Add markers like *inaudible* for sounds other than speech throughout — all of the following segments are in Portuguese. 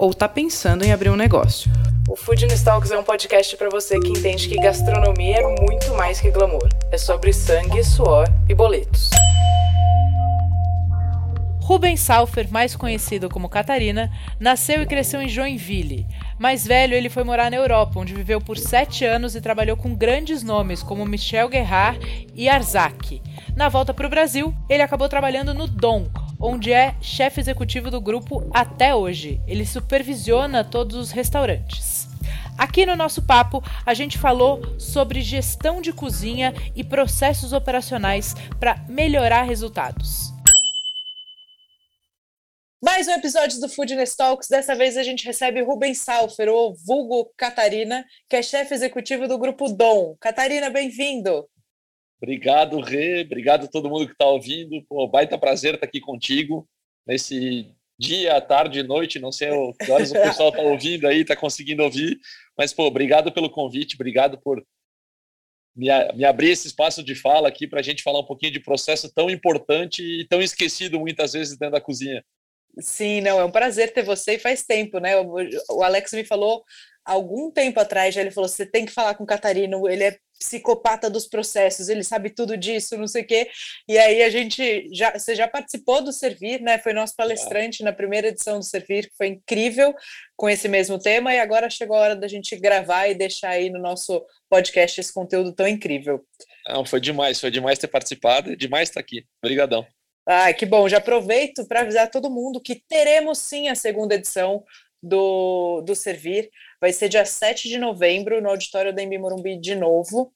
ou está pensando em abrir um negócio. O Food Talks é um podcast para você que entende que gastronomia é muito mais que glamour. É sobre sangue, suor e boletos. Rubens Salfer, mais conhecido como Catarina, nasceu e cresceu em Joinville. Mais velho, ele foi morar na Europa, onde viveu por sete anos e trabalhou com grandes nomes como Michel Guerrard e Arzak. Na volta para o Brasil, ele acabou trabalhando no Dom, onde é chefe executivo do grupo até hoje. Ele supervisiona todos os restaurantes. Aqui no nosso papo, a gente falou sobre gestão de cozinha e processos operacionais para melhorar resultados. Mais um episódio do Foodness Talks. Dessa vez a gente recebe Rubens Salfer, ou vulgo Catarina, que é chefe executivo do grupo Dom. Catarina, bem-vindo. Obrigado, Rê. Obrigado a todo mundo que está ouvindo. Pô, baita prazer estar aqui contigo nesse dia, tarde, noite. Não sei que horas o *laughs* pessoal está ouvindo aí, está conseguindo ouvir. Mas, pô, obrigado pelo convite, obrigado por me, me abrir esse espaço de fala aqui para a gente falar um pouquinho de processo tão importante e tão esquecido muitas vezes dentro da cozinha. Sim, não, é um prazer ter você e faz tempo, né? O, o Alex me falou algum tempo atrás, já ele falou: você tem que falar com o Catarino, ele é psicopata dos processos, ele sabe tudo disso, não sei o quê. E aí a gente já, você já participou do Servir, né? Foi nosso palestrante na primeira edição do Servir, que foi incrível com esse mesmo tema, e agora chegou a hora da gente gravar e deixar aí no nosso podcast esse conteúdo tão incrível. Não, foi demais, foi demais ter participado, demais estar aqui. Obrigadão. Ah, que bom. Já aproveito para avisar todo mundo que teremos sim a segunda edição do, do Servir. Vai ser dia 7 de novembro, no auditório da Embi Morumbi de novo.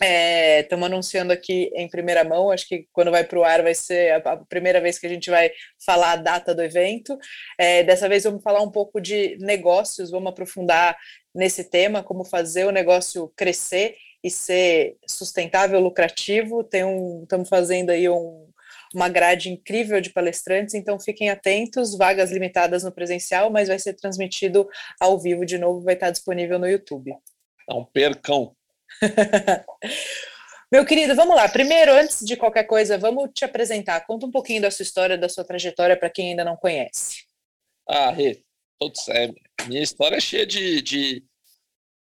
Estamos é, anunciando aqui em primeira mão, acho que quando vai para o ar vai ser a, a, primeira vez que a gente vai falar a data do evento. É, dessa vez vamos falar um pouco de negócios, vamos aprofundar nesse tema, como fazer o negócio crescer e ser sustentável, lucrativo. Tem um, estamos fazendo aí um, uma grade incrível de palestrantes, então fiquem atentos, vagas limitadas no presencial, mas vai ser transmitido ao vivo de novo, vai estar disponível no YouTube. Não percam. *laughs* Meu querido, vamos lá. Primeiro, antes de qualquer coisa, vamos te apresentar. Conta um pouquinho da sua história, da sua trajetória para quem ainda não conhece. Ah, Rê, todos é, minha história é cheia de, de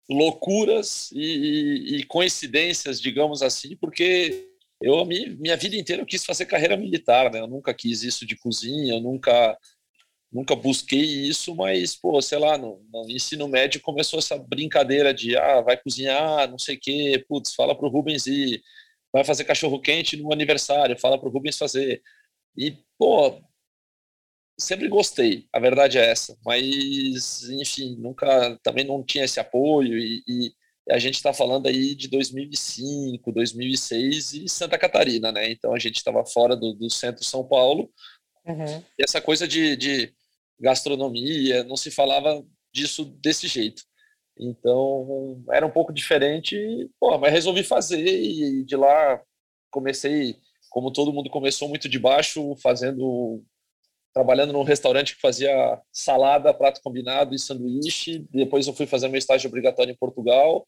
loucuras e, e, coincidências, digamos assim, porque eu minha vida inteira eu quis fazer carreira militar, né? Eu nunca quis isso de cozinha, eu nunca nunca busquei isso, mas pô, sei lá, no, no ensino médio começou essa brincadeira de ah, vai cozinhar, não sei o quê, putz, fala pro Rubens ir, vai fazer cachorro quente no aniversário, fala pro Rubens fazer. E pô, sempre gostei, a verdade é essa, mas enfim, nunca também não tinha esse apoio e, e a gente está falando aí de 2005, 2006 e Santa Catarina, né? Então a gente estava fora do, do centro São Paulo. Uhum. E essa coisa de, de, gastronomia, não se falava disso desse jeito. Então era um pouco diferente, pô, mas resolvi fazer e de lá comecei, como todo mundo começou muito de baixo, fazendo trabalhando num restaurante que fazia salada, prato combinado e sanduíche. Depois eu fui fazer meu estágio obrigatório em Portugal.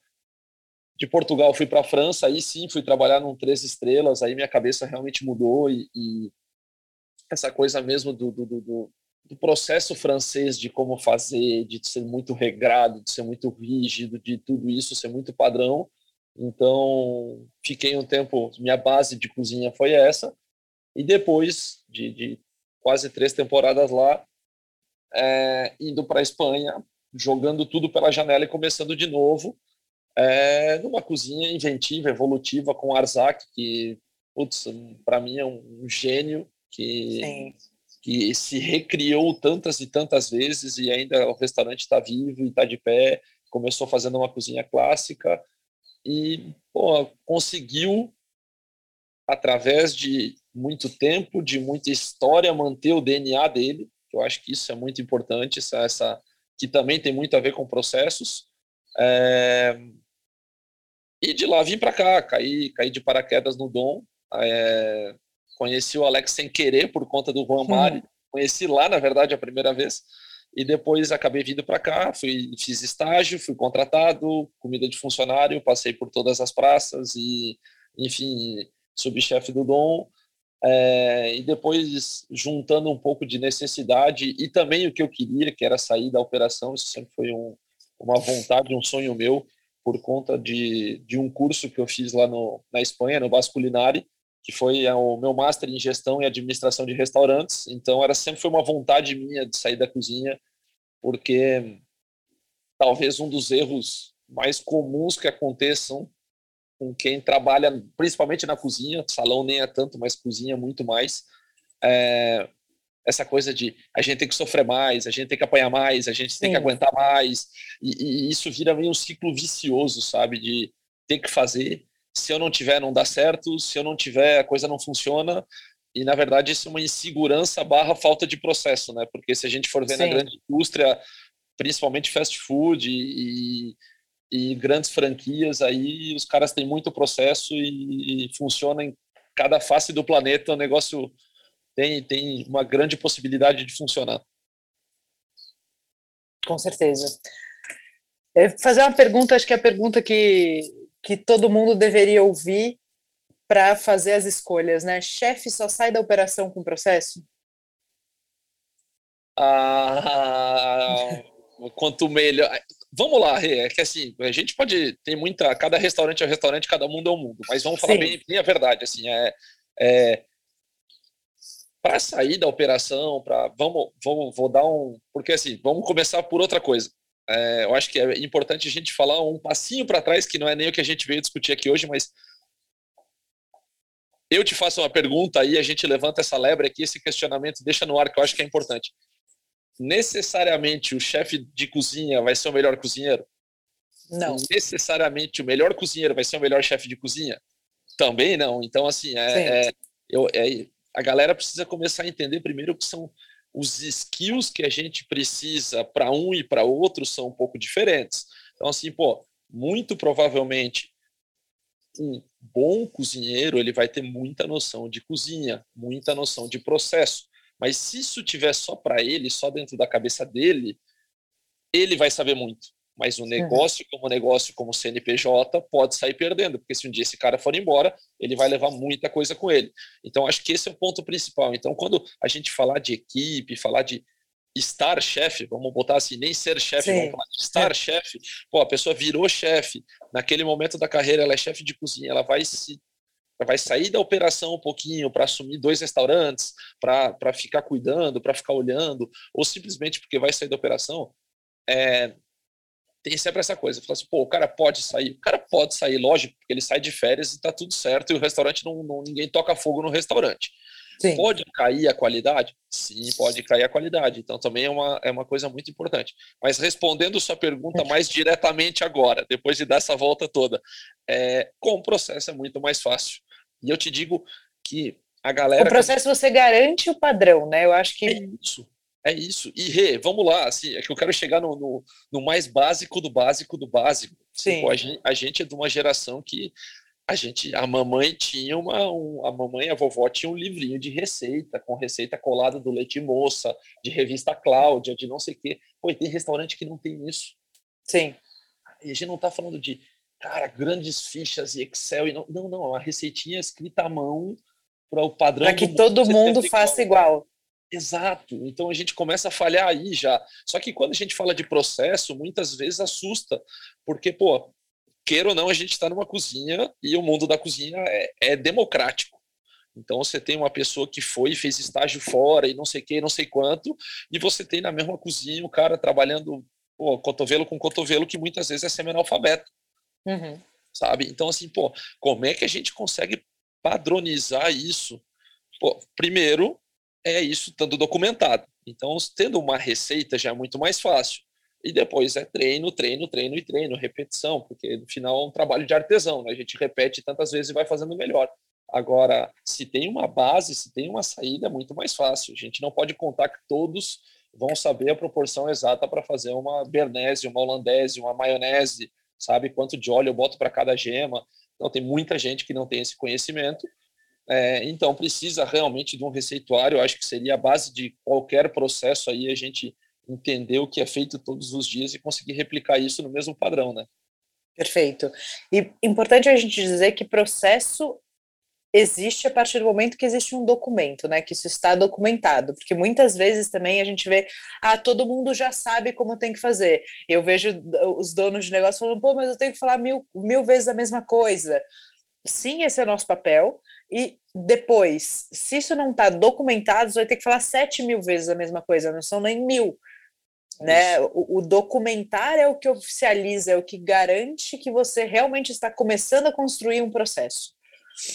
De Portugal fui para a França, aí sim fui trabalhar num Três Estrelas, aí minha cabeça realmente mudou e, e essa coisa mesmo do, do, do, do, processo francês de como fazer, de ser muito regrado, de ser muito rígido, de tudo isso ser muito padrão. Então, fiquei um tempo, minha base de cozinha foi essa. E depois de, de quase três temporadas lá, é, indo para a Espanha, jogando tudo pela janela e começando de novo, é, numa cozinha inventiva, evolutiva, com Arzak, que, para mim é um, gênio que, que se recriou tantas e tantas vezes e ainda o restaurante está vivo e está de pé. Começou fazendo uma cozinha clássica e pô, conseguiu, através de muito tempo, de muita história, manter o DNA dele. Eu acho que isso é muito importante, essa, essa que também tem muito a ver com processos. É... E de lá vim para cá, caí, caí de paraquedas no Dom, É, conheci o Alex sem querer por conta do Juan Mari. Hum. Conheci lá, na verdade, a primeira vez. E depois acabei vindo para cá, fui, fiz estágio, fui contratado, comida de funcionário, passei por todas as praças e, enfim, subchefe do Dom. É, e depois juntando um pouco de necessidade e também o que eu queria, que era sair da operação, isso sempre foi um, uma vontade, um sonho meu, por conta de, de um curso que eu fiz lá no, na Espanha, no Basco Culinari, que foi o meu master em gestão e administração de restaurantes. Então, era sempre foi uma vontade minha de sair da cozinha, porque talvez um dos erros mais comuns que aconteçam com quem trabalha, principalmente na cozinha, salão nem é tanto, mas cozinha muito mais, é essa coisa de a gente tem que sofrer mais, a gente tem que apanhar mais, a gente Sim. tem que aguentar mais, e, e isso vira meio um ciclo vicioso, sabe, de ter que fazer, se eu não tiver, não dá certo, se eu não tiver, a coisa não funciona. E, na verdade, isso é uma insegurança barra falta de processo, né? Porque se a gente for ver Sim. na grande indústria, principalmente fast food e, e, grandes franquias, aí os caras têm muito processo e, e funciona em cada face do planeta, o negócio tem, tem uma grande possibilidade de funcionar. Com certeza. É, fazer uma pergunta, acho que é a pergunta que que todo mundo deveria ouvir para fazer as escolhas, né? Chefe só sai da operação com processo? Ah, quanto melhor. Vamos lá, é que assim, a gente pode ter muita. Cada restaurante é um restaurante, cada mundo é um mundo, mas vamos falar bem, bem, a verdade. Assim, é, é para sair da operação, para vamos, vamos, vou dar um, porque assim, vamos começar por outra coisa é, eu acho que é importante a gente falar um passinho para trás, que não é nem o que a gente veio discutir aqui hoje, mas eu te faço uma pergunta aí, a gente levanta essa lebre aqui, esse questionamento, deixa no ar, que eu acho que é importante. Necessariamente o chefe de cozinha vai ser o melhor cozinheiro? Não. Necessariamente o melhor cozinheiro vai ser o melhor chefe de cozinha? Também não. Então, assim, é, é eu, é, a galera precisa começar a entender primeiro que são os skills que a gente precisa para um e para outro são um pouco diferentes. Então, assim, pô, muito provavelmente um bom cozinheiro ele vai ter muita noção de cozinha, muita noção de processo. Mas se isso tiver só para ele, só dentro da cabeça dele, ele vai saber muito. Mas o negócio, como negócio, como CNPJ, pode sair perdendo, porque se um dia esse cara for embora, ele vai levar muita coisa com ele. Então, acho que esse é o ponto principal. Então, quando a gente falar de equipe, falar de estar chefe, vamos botar assim, nem ser chefe, vamos falar de estar é. chefe, pô, a pessoa virou chefe, naquele momento da carreira ela é chefe de cozinha, ela vai se vai sair da operação um pouquinho para assumir dois restaurantes, para ficar cuidando, para ficar olhando, ou simplesmente porque vai sair da operação, é, tem sempre essa coisa. Fala assim, pô, o cara pode sair. O cara pode sair, lógico, porque ele sai de férias e tá tudo certo, e o restaurante não, não ninguém toca fogo no restaurante. Sim. Pode cair a qualidade? Sim, pode cair a qualidade. Então também é uma, é uma coisa muito importante. Mas respondendo sua pergunta mais diretamente agora, depois de dar essa volta toda, é, com o processo é muito mais fácil. E eu te digo que a galera. O processo você garante o padrão, né? Eu acho que. É isso. É isso. E, Rê, vamos lá, assim, é que eu quero chegar no, no, no mais básico do básico do básico. Sim. Tipo, a, gente, a, gente, é de uma geração que a gente, a mamãe tinha uma, um, a mamãe, a vovó tinha um livrinho de receita, com receita colada do leite moça, de revista Cláudia, de não sei o quê. Pô, tem restaurante que não tem isso. Sim. E a gente não está falando de, cara, grandes fichas e Excel. E não, não, não, é uma receitinha escrita à mão para o padrão. Para que todo mundo faça igual. Exato. Então a gente começa a falhar aí já. Só que quando a gente fala de processo, muitas vezes assusta, porque, pô, queira ou não, a gente está numa cozinha e o mundo da cozinha é, é, democrático. Então você tem uma pessoa que foi e fez estágio fora e não sei o que, não sei quanto, e você tem na mesma cozinha o cara trabalhando pô, cotovelo com cotovelo, que muitas vezes é semi-analfabeto. Uhum. Sabe? Então, assim, pô, como é que a gente consegue padronizar isso? Pô, primeiro, é isso estando documentado. Então, tendo uma receita já é muito mais fácil. E depois é treino, treino, treino e treino, repetição, porque no final é um trabalho de artesão, né? A gente repete tantas vezes e vai fazendo melhor. Agora, se tem uma base, se tem uma saída, é muito mais fácil. A gente não pode contar que todos vão saber a proporção exata para fazer uma bernese, uma holandese, uma maionese, sabe quanto de óleo eu boto para cada gema. Então, tem muita gente que não tem esse conhecimento É, então, precisa realmente de um receituário, eu acho que seria a base de qualquer processo aí a gente entender o que é feito todos os dias e conseguir replicar isso no mesmo padrão, né? Perfeito. E importante a gente dizer que processo existe a partir do momento que existe um documento, né? Que isso está documentado, porque muitas vezes também a gente vê, ah, todo mundo já sabe como tem que fazer. Eu vejo os donos de negócio falando, pô, mas eu tenho que falar mil, mil vezes a mesma coisa. Sim, esse é o nosso papel. E depois, se isso não está documentado, você vai ter que falar sete mil vezes a mesma coisa, não são nem mil. Né? O, o, documentar é o que oficializa, é o que garante que você realmente está começando a construir um processo.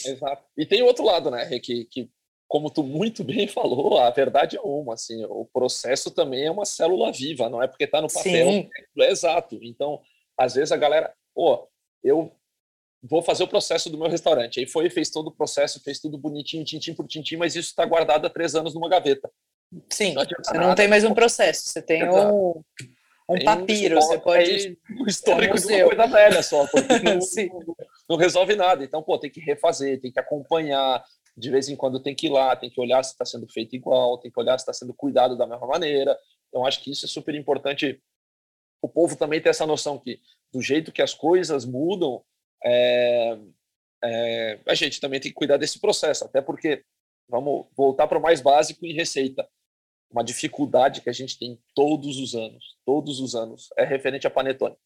Exato. E tem outro lado, né, que, que como tu muito *laughs* bem falou, a verdade é uma, assim, o processo também é uma célula viva, não é porque está no papel, é exato. Então, às vezes a galera, pô, eu vou fazer o processo do meu restaurante. Aí foi, fez todo o processo, fez tudo bonitinho, tintim por tintim, mas isso está guardado há três anos numa gaveta. Sim, não você não tem mais um processo, você tem um, um tem papiro, um, você pode... O histórico é um de uma coisa velha só, *laughs* porque não, não, resolve nada. Então, pô, tem que refazer, tem que acompanhar, de vez em quando tem que ir lá, tem que olhar se está sendo feito igual, tem que olhar se está sendo cuidado da mesma maneira. Então, acho que isso é super importante. O povo também ter essa noção que, do jeito que as coisas mudam, é, é, a gente também tem que cuidar desse processo, até porque, vamos voltar para o mais básico em receita. Uma dificuldade que a gente tem todos os anos, todos os anos, é referente a panetone.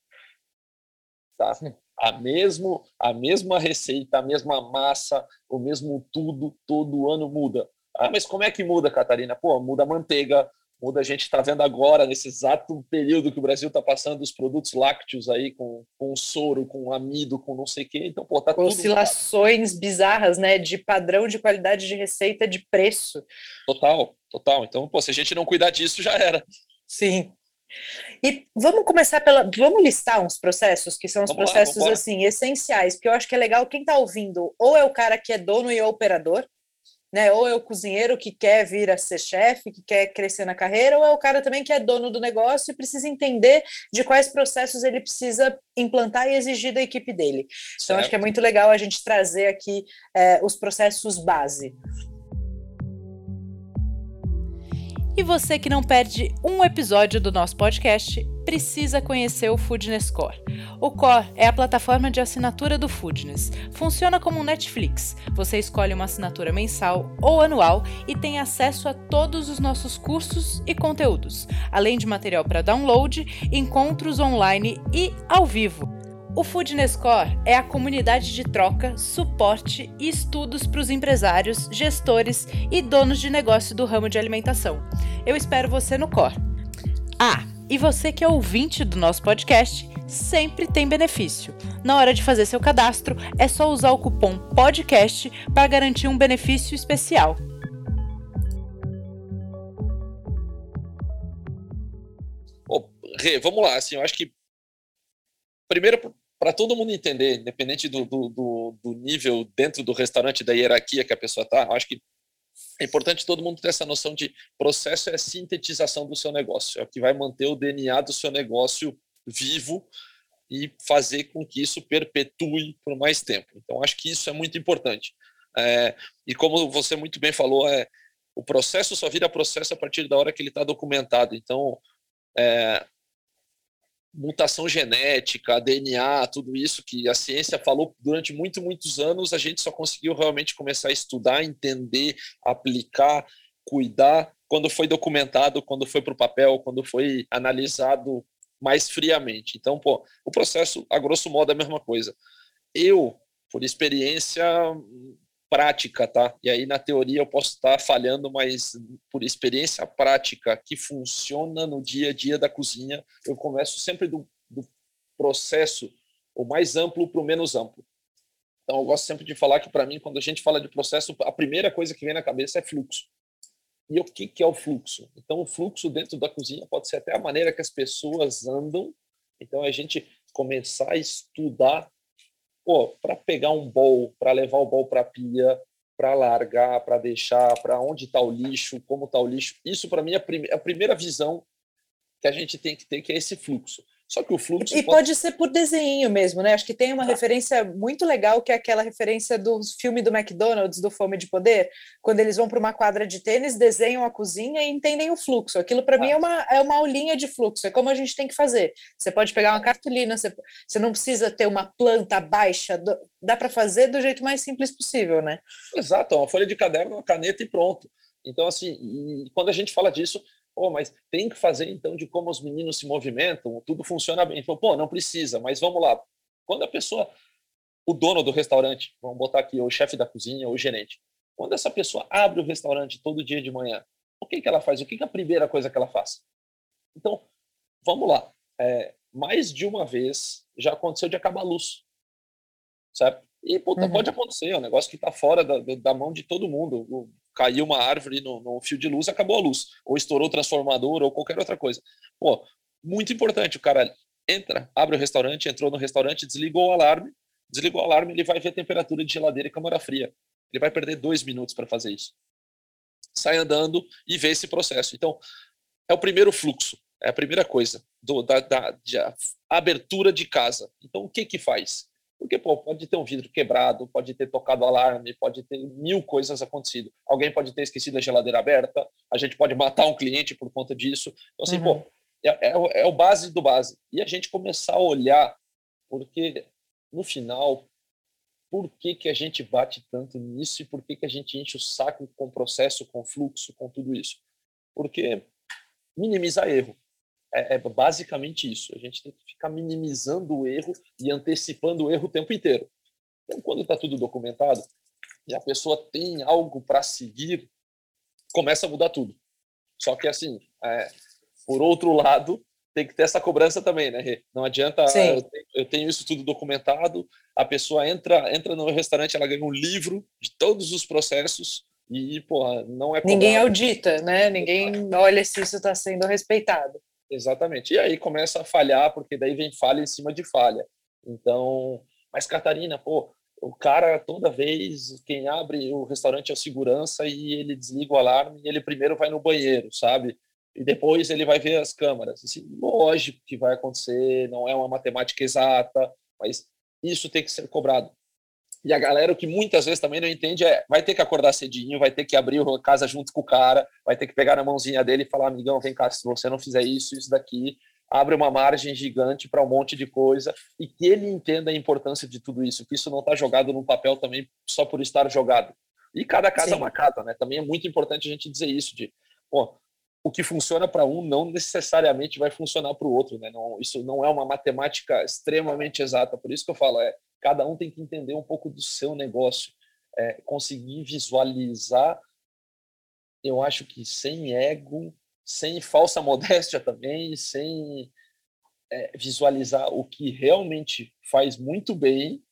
Tá? A, mesmo, a mesma receita, a mesma massa, o mesmo tudo, todo ano muda. Ah, mas como é que muda, Catarina? Pô, muda a manteiga, muda a gente está vendo agora, nesse exato período que o Brasil está passando os produtos lácteos aí, com, com soro, com amido, com não sei o quê. Então, pô, tá Oscilações tudo... bizarras, né? De padrão de qualidade de receita, de preço. Total, total. Então, pô, se a gente não cuidar disso, já era. Sim. E vamos começar pela. Vamos listar uns processos que são os vamos processos lá, assim essenciais, porque eu acho que é legal quem está ouvindo, ou é o cara que é dono e operador, né? Ou é o cozinheiro que quer vir a ser chefe, que quer crescer na carreira, ou é o cara também que é dono do negócio e precisa entender de quais processos ele precisa implantar e exigir da equipe dele. Então, certo. acho que é muito legal a gente trazer aqui é, os processos base. E você que não perde um episódio do nosso podcast, precisa conhecer o Foodness Core. O Core é a plataforma de assinatura do Foodness. Funciona como um Netflix. Você escolhe uma assinatura mensal ou anual e tem acesso a todos os nossos cursos e conteúdos, além de material para download, encontros online e ao vivo. O Foodness Core é a comunidade de troca, suporte e estudos para os empresários, gestores e donos de negócio do ramo de alimentação. Eu espero você no Core. Ah, e você que é ouvinte do nosso podcast, sempre tem benefício. Na hora de fazer seu cadastro, é só usar o cupom PODCAST para garantir um benefício especial. Vamos lá, assim, eu acho que primeiro para todo mundo entender, independente do, do, do, do, nível dentro do restaurante, da hierarquia que a pessoa está, acho que é importante todo mundo ter essa noção de processo é a sintetização do seu negócio, é o que vai manter o DNA do seu negócio vivo e fazer com que isso perpetue por mais tempo. Então, acho que isso é muito importante. É, e como você muito bem falou, é, o processo só vira processo a partir da hora que ele está documentado. Então, é, mutação genética, DNA, tudo isso que a ciência falou durante muito, muitos anos, a gente só conseguiu realmente começar a estudar, entender, aplicar, cuidar quando foi documentado, quando foi para o papel, quando foi analisado mais friamente. Então, pô, o processo, a grosso modo, é a mesma coisa. Eu, por experiência, prática, tá? E aí na teoria eu posso estar falhando, mas por experiência prática que funciona no dia a dia da cozinha, eu começo sempre do, do processo o mais amplo para o menos amplo. Então eu gosto sempre de falar que para mim quando a gente fala de processo, a primeira coisa que vem na cabeça é fluxo. E o que, que é o fluxo? Então o fluxo dentro da cozinha pode ser até a maneira que as pessoas andam. Então a gente começar a estudar pô, para pegar um bowl, para levar o bowl para a pia, para largar, para deixar, para onde está o lixo, como está o lixo. Isso, para mim, é a primeira visão que a gente tem que ter, que é esse fluxo. Só que o fluxo. E pode... pode ser por desenho mesmo, né? Acho que tem uma ah. referência muito legal, que é aquela referência do filme do McDonald's, do Fome de Poder, quando eles vão para uma quadra de tênis, desenham a cozinha e entendem o fluxo. Aquilo, para ah. mim, é uma, é uma aulinha de fluxo, é como a gente tem que fazer. Você pode pegar uma cartolina, você, você não precisa ter uma planta baixa, dá para fazer do jeito mais simples possível, né? Exato, uma folha de caderno, uma caneta e pronto. Então, assim, quando a gente fala disso, Pô, mas tem que fazer então de como os meninos se movimentam, tudo funciona bem. Falou, pô, não precisa, mas vamos lá. Quando a pessoa, o dono do restaurante, vamos botar aqui, o chefe da cozinha, o gerente, quando essa pessoa abre o restaurante todo dia de manhã, o que, que ela faz? O que, que é a primeira coisa que ela faz? Então, vamos lá. É, mais de uma vez já aconteceu de acabar a luz, certo? E puta, uhum. pode acontecer, é um negócio que está fora da, da, mão de todo mundo caiu uma árvore no, no, fio de luz, acabou a luz, ou estourou o transformador, ou qualquer outra coisa. Pô, muito importante, o cara entra, abre o restaurante, entrou no restaurante, desligou o alarme, desligou o alarme, ele vai ver a temperatura de geladeira e câmara fria. Ele vai perder dois minutos para fazer isso. Sai andando e vê esse processo. Então, é o primeiro fluxo, é a primeira coisa do, da, da abertura de casa. Então, o que que faz? Porque, pô, pode ter um vidro quebrado, pode ter tocado alarme, pode ter mil coisas acontecido. Alguém pode ter esquecido a geladeira aberta, a gente pode matar um cliente por conta disso. Então, assim, uhum. pô, é, é, é o base do base. E a gente começar a olhar, porque no final, por que, que a gente bate tanto nisso e por que, que a gente enche o saco com o processo, com o fluxo, com tudo isso? Porque minimizar erro. É, é, basicamente isso. A gente tem que ficar minimizando o erro e antecipando o erro o tempo inteiro. Então, quando está tudo documentado e a pessoa tem algo para seguir, começa a mudar tudo. Só que, assim, é, por outro lado, tem que ter essa cobrança também, né? Não adianta eu tenho, eu tenho, isso tudo documentado, a pessoa entra entra no restaurante, ela ganha um livro de todos os processos e, porra, não é cobrado. Ninguém audita, né? Ninguém olha se isso está sendo respeitado. Exatamente. E aí começa a falhar, porque daí vem falha em cima de falha. Então, mas Catarina, pô, o cara toda vez quem abre o restaurante é o segurança e ele desliga o alarme e ele primeiro vai no banheiro, sabe? E depois ele vai ver as câmeras. Assim, lógico que vai acontecer, não é uma matemática exata, mas isso tem que ser cobrado. E a galera, o que muitas vezes também não entende é, vai ter que acordar cedinho, vai ter que abrir a casa junto com o cara, vai ter que pegar na mãozinha dele e falar, amigão, vem cá, se você não fizer isso, isso daqui, abre uma margem gigante para um monte de coisa e que ele entenda a importância de tudo isso, que isso não está jogado no papel também só por estar jogado. E cada casa Sim. é uma casa, né? Também é muito importante a gente dizer isso de, pô, o que funciona para um não necessariamente vai funcionar para o outro, né? Não, isso não é uma matemática extremamente exata. Por isso que eu falo, é cada um tem que entender um pouco do seu negócio, é, conseguir visualizar. Eu acho que sem ego, sem falsa *laughs* modéstia também, sem é, visualizar o que realmente faz muito bem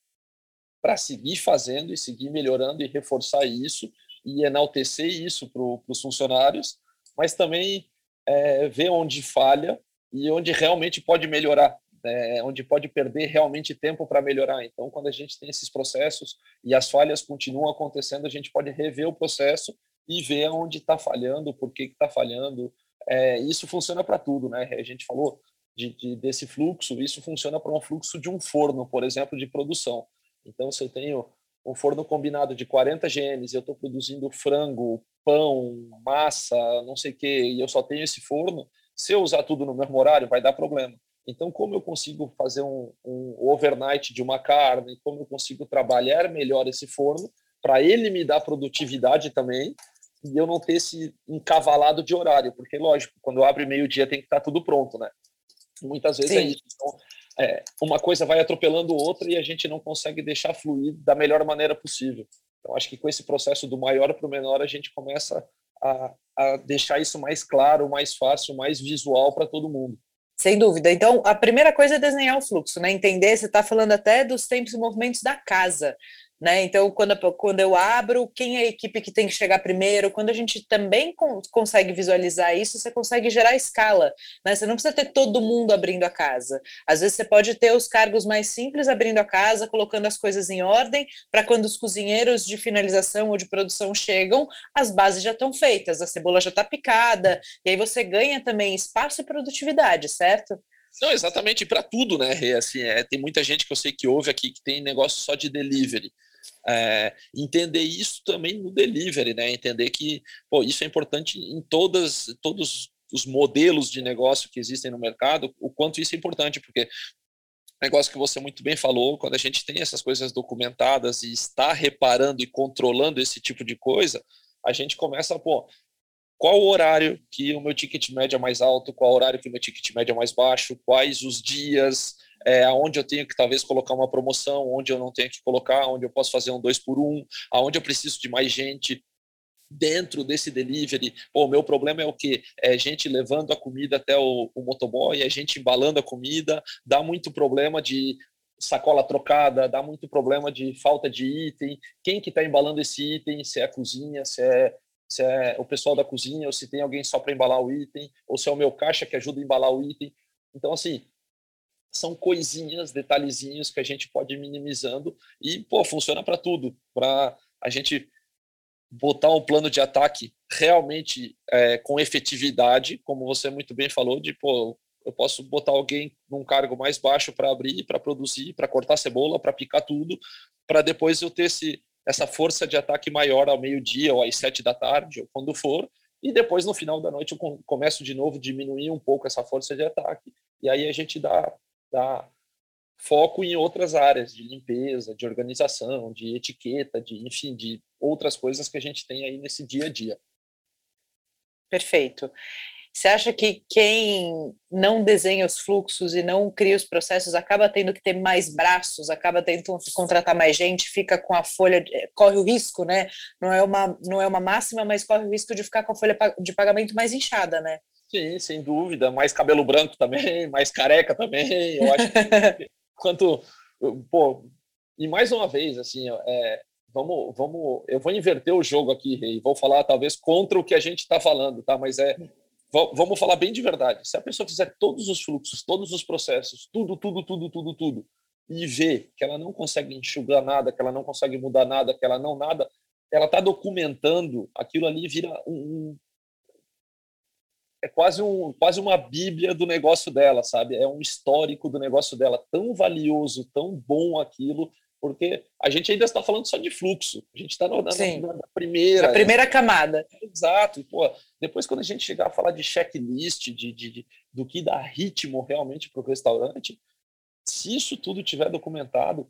para seguir fazendo e seguir melhorando e reforçar isso e enaltecer isso para os funcionários, mas também é, ver onde falha e onde realmente pode melhorar é, onde pode perder realmente tempo para melhorar. Então, quando a gente tem esses processos e as falhas continuam acontecendo, a gente pode rever o processo e ver onde está falhando, por que está falhando. É, isso funciona para tudo, né? A gente falou de, de, desse fluxo, isso funciona para um fluxo de um forno, por exemplo, de produção. Então, se eu tenho um forno combinado de 40 genes, eu estou produzindo frango, pão, massa, não sei o quê, e eu só tenho esse forno, se eu usar tudo no mesmo horário, vai dar problema. Então, como eu consigo fazer um, um overnight de uma carne, como eu consigo trabalhar melhor esse forno para ele me dar produtividade também e eu não ter esse encavalado de horário, porque lógico, quando abre meio-dia tem que estar tá tudo pronto, né? Muitas vezes é Sim. é isso. Então, é, uma coisa vai atropelando outra e a gente não consegue deixar fluir da melhor maneira possível. Então, acho que com esse processo do maior para o menor, a gente começa a, a deixar isso mais claro, mais fácil, mais visual para todo mundo. Sem dúvida. Então, a primeira coisa é desenhar o fluxo, né? Entender, você está falando até dos tempos e movimentos da casa. Né? Então, quando, quando eu abro, quem é a equipe que tem que chegar primeiro? Quando a gente também com, consegue visualizar isso, você consegue gerar escala. Né? Você não precisa ter todo mundo abrindo a casa. Às vezes você pode ter os cargos mais simples abrindo a casa, colocando as coisas em ordem, para quando os cozinheiros de finalização ou de produção chegam, as bases já estão feitas, a cebola já está picada, e aí você ganha também espaço e produtividade, certo? Não, exatamente, para tudo, né? Assim, é, tem muita gente que eu sei que ouve aqui que tem negócio só de delivery. É, entender isso também no delivery, né? Entender que pô, isso é importante em todas, todos os modelos de negócio que existem no mercado, o quanto isso é importante, porque negócio que você muito bem falou, quando a gente tem essas coisas documentadas e está reparando e controlando esse tipo de coisa, a gente começa, pô, qual o horário que o meu ticket médio é mais alto, qual o horário que o meu ticket médio é mais baixo, quais os dias, é, onde eu tenho que talvez colocar uma promoção, onde eu não tenho que colocar, onde eu posso fazer um dois por um, aonde eu preciso de mais gente dentro desse delivery. O meu problema é o que? É gente levando a comida até o, o motoboy, é gente embalando a comida, dá muito problema de sacola trocada, dá muito problema de falta de item, quem que está embalando esse item, se é a cozinha, se é se é o pessoal da cozinha, ou se tem alguém só para embalar o item, ou se é o meu caixa que ajuda a embalar o item. Então, assim, são coisinhas, detalhezinhos que a gente pode ir minimizando e, pô, funciona para tudo. Para a gente botar um plano de ataque realmente é, com efetividade, como você muito bem falou, de, pô, eu posso botar alguém num cargo mais baixo para abrir, para produzir, para cortar cebola, para picar tudo, para depois eu ter esse, essa força de ataque maior ao meio-dia ou às sete da tarde, ou quando for, e depois no final da noite eu começo de novo diminuir um pouco essa força de ataque, e aí a gente dá, dá foco em outras áreas de limpeza, de organização, de etiqueta, de enfim, de outras coisas que a gente tem aí nesse dia a dia. Perfeito. Você acha que quem não desenha os fluxos e não cria os processos acaba tendo que ter mais braços, acaba tendo que contratar mais gente, fica com a folha, corre o risco, né? Não é uma, não é uma máxima, mas corre o risco de ficar com a folha de pagamento mais inchada, né? Sim, sem dúvida. Mais cabelo branco também, *laughs* mais careca também. Eu acho que *laughs* quanto. Pô, e mais uma vez, assim, é, vamos, vamos. Eu vou inverter o jogo aqui, e vou falar talvez contra o que a gente está falando, tá? Mas é vamos falar bem de verdade. Se a pessoa fizer todos os fluxos, todos os processos, tudo, tudo, tudo, tudo, tudo, e vê que ela não consegue enxugar nada, que ela não consegue mudar nada, que ela não nada, ela está documentando, aquilo ali vira um, é quase, um, quase uma bíblia do negócio dela, sabe? É um histórico do negócio dela, tão valioso, tão bom aquilo, porque a gente ainda está falando só de fluxo, a gente está na, na, na, primeira. A primeira camada. Exato. E, pô, depois, quando a gente chegar a falar de checklist, de, de, de do que dá ritmo realmente para o restaurante, se isso tudo tiver documentado,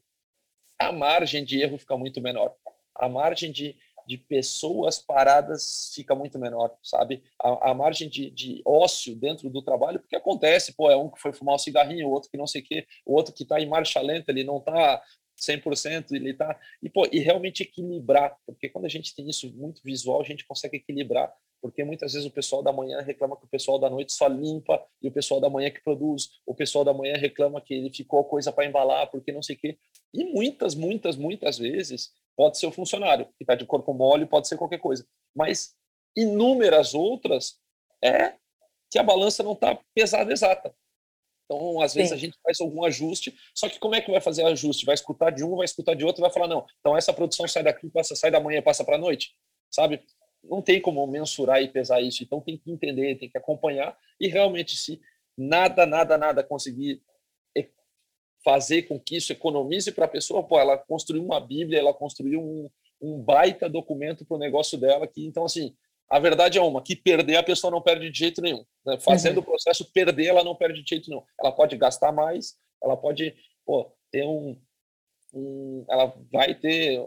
a margem de erro fica muito menor. A margem de, de pessoas paradas fica muito menor, sabe? A, a margem de, de, ócio dentro do trabalho, porque acontece, pô, é um que foi fumar um cigarrinho, outro que não sei o quê, outro que está em marcha lenta, ele não está 100%, ele tá e pô, e realmente equilibrar, porque quando a gente tem isso muito visual, a gente consegue equilibrar, porque muitas vezes o pessoal da manhã reclama que o pessoal da noite só limpa e o pessoal da manhã que produz, o pessoal da manhã reclama que ele ficou coisa para embalar, porque não sei o quê. E muitas, muitas, muitas vezes pode ser o funcionário que está de corpo mole, pode ser qualquer coisa, mas inúmeras outras é que a balança não está pesada exata. Então, às vezes, Sim. a gente faz algum ajuste, só que como é que vai fazer o ajuste? Vai escutar de um, vai escutar de outro e vai falar, não, então essa produção sai daqui, passa, sai da manhã e passa para a noite, sabe? Não tem como mensurar e pesar isso, então tem que entender, tem que acompanhar e realmente se nada, nada, nada conseguir fazer com que isso economize para a pessoa, pô, ela construiu uma bíblia, ela construiu um, um baita documento para o negócio dela, que então, assim, a verdade é uma, que perder a pessoa não perde de jeito nenhum. Né? Fazendo uhum. o processo perder, ela não perde de jeito nenhum. Ela pode gastar mais, ela pode pô, ter um, um, Ela vai ter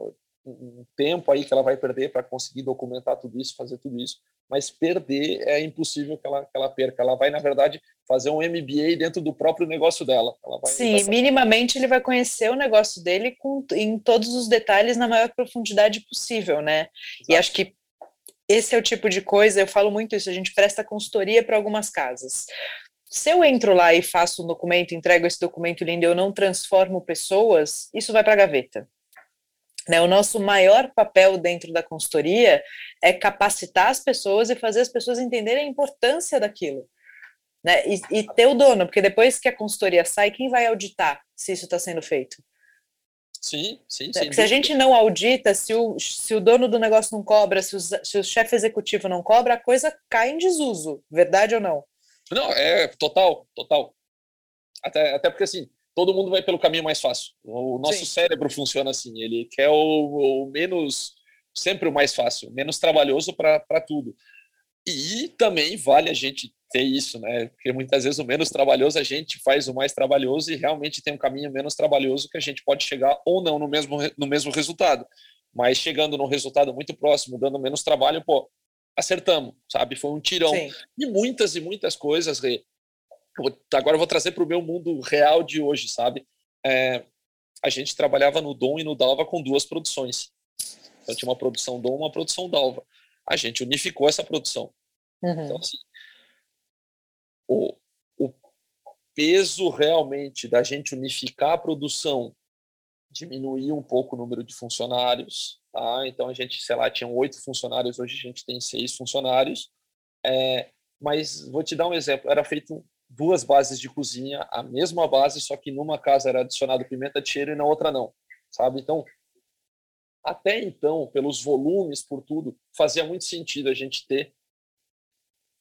um tempo aí que ela vai perder para conseguir documentar tudo isso, fazer tudo isso, mas perder é impossível que ela, que ela perca. Ela vai, na verdade, fazer um MBA dentro do próprio negócio dela. Sim, minimamente ele vai conhecer o negócio dele com, em todos os detalhes na maior profundidade possível, né? Exato. E acho que esse é o tipo de coisa, eu falo muito isso, a gente presta consultoria para algumas casas. Se eu entro lá e faço um documento, entrego esse documento lindo eu não transformo pessoas, isso vai para a gaveta. Né, o nosso maior papel dentro da consultoria é capacitar as pessoas e fazer as pessoas entenderem a importância daquilo. Né, e, e ter o dono, porque depois que a consultoria sai, quem vai auditar se isso está sendo feito? Sim, sim, sim. Se a gente não audita, se o, se o dono do negócio não cobra, se, os, se o chefe executivo não cobra, a coisa cai em desuso, verdade ou não? Não, é total, total. Até, até porque, assim, todo mundo vai pelo caminho mais fácil. O nosso Sim. cérebro funciona assim, ele quer o, o menos, sempre o mais fácil, menos trabalhoso para tudo. E também vale a gente ter isso, né? Porque muitas vezes o menos trabalhoso a gente faz o mais trabalhoso e realmente tem um caminho menos trabalhoso que a gente pode chegar ou não no mesmo, no mesmo resultado. Mas chegando num resultado muito próximo, dando menos trabalho, pô, acertamos, sabe? Foi um tirão. Sim. E muitas e muitas coisas, agora eu vou trazer para o meu mundo real de hoje, sabe? É, a gente trabalhava no Dom e no Dalva com duas produções. Então tinha uma produção Dom uma produção Dalva. A gente unificou essa produção. Uhum. Então, assim, o, o peso realmente da gente unificar a produção diminuir um pouco o número de funcionários, tá? Então a gente, sei lá, tinha oito funcionários, hoje a gente tem seis funcionários. É, mas vou te dar um exemplo: era feito duas bases de cozinha, a mesma base, só que numa casa era adicionado pimenta de cheiro e na outra não, sabe? Então, até então, pelos volumes, por tudo, fazia muito sentido a gente ter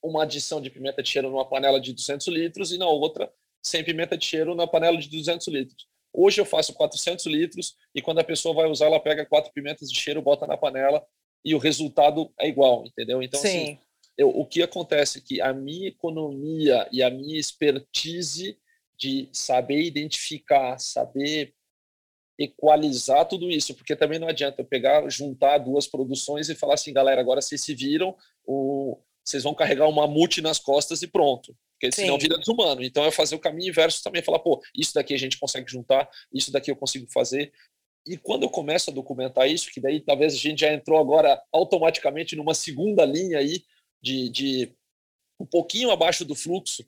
uma adição de pimenta de cheiro numa panela de 200 litros e na outra sem pimenta de cheiro na panela de 200 litros. Hoje eu faço 400 litros e quando a pessoa vai usar, ela pega quatro pimentas de cheiro, bota na panela e o resultado é igual, entendeu? Então, assim, Sim. assim, eu, o que acontece é que a minha economia e a minha expertise de saber identificar, saber equalizar tudo isso, porque também não adianta eu pegar, juntar duas produções e falar assim, galera, agora vocês se viram, o, vocês vão carregar uma multi nas costas e pronto. Porque Sim. senão vira desumano. Então é fazer o caminho inverso também, falar, pô, isso daqui a gente consegue juntar, isso daqui eu consigo fazer. E quando eu começo a documentar isso, que daí talvez a gente já entrou agora automaticamente numa segunda linha aí de, de um pouquinho abaixo do fluxo,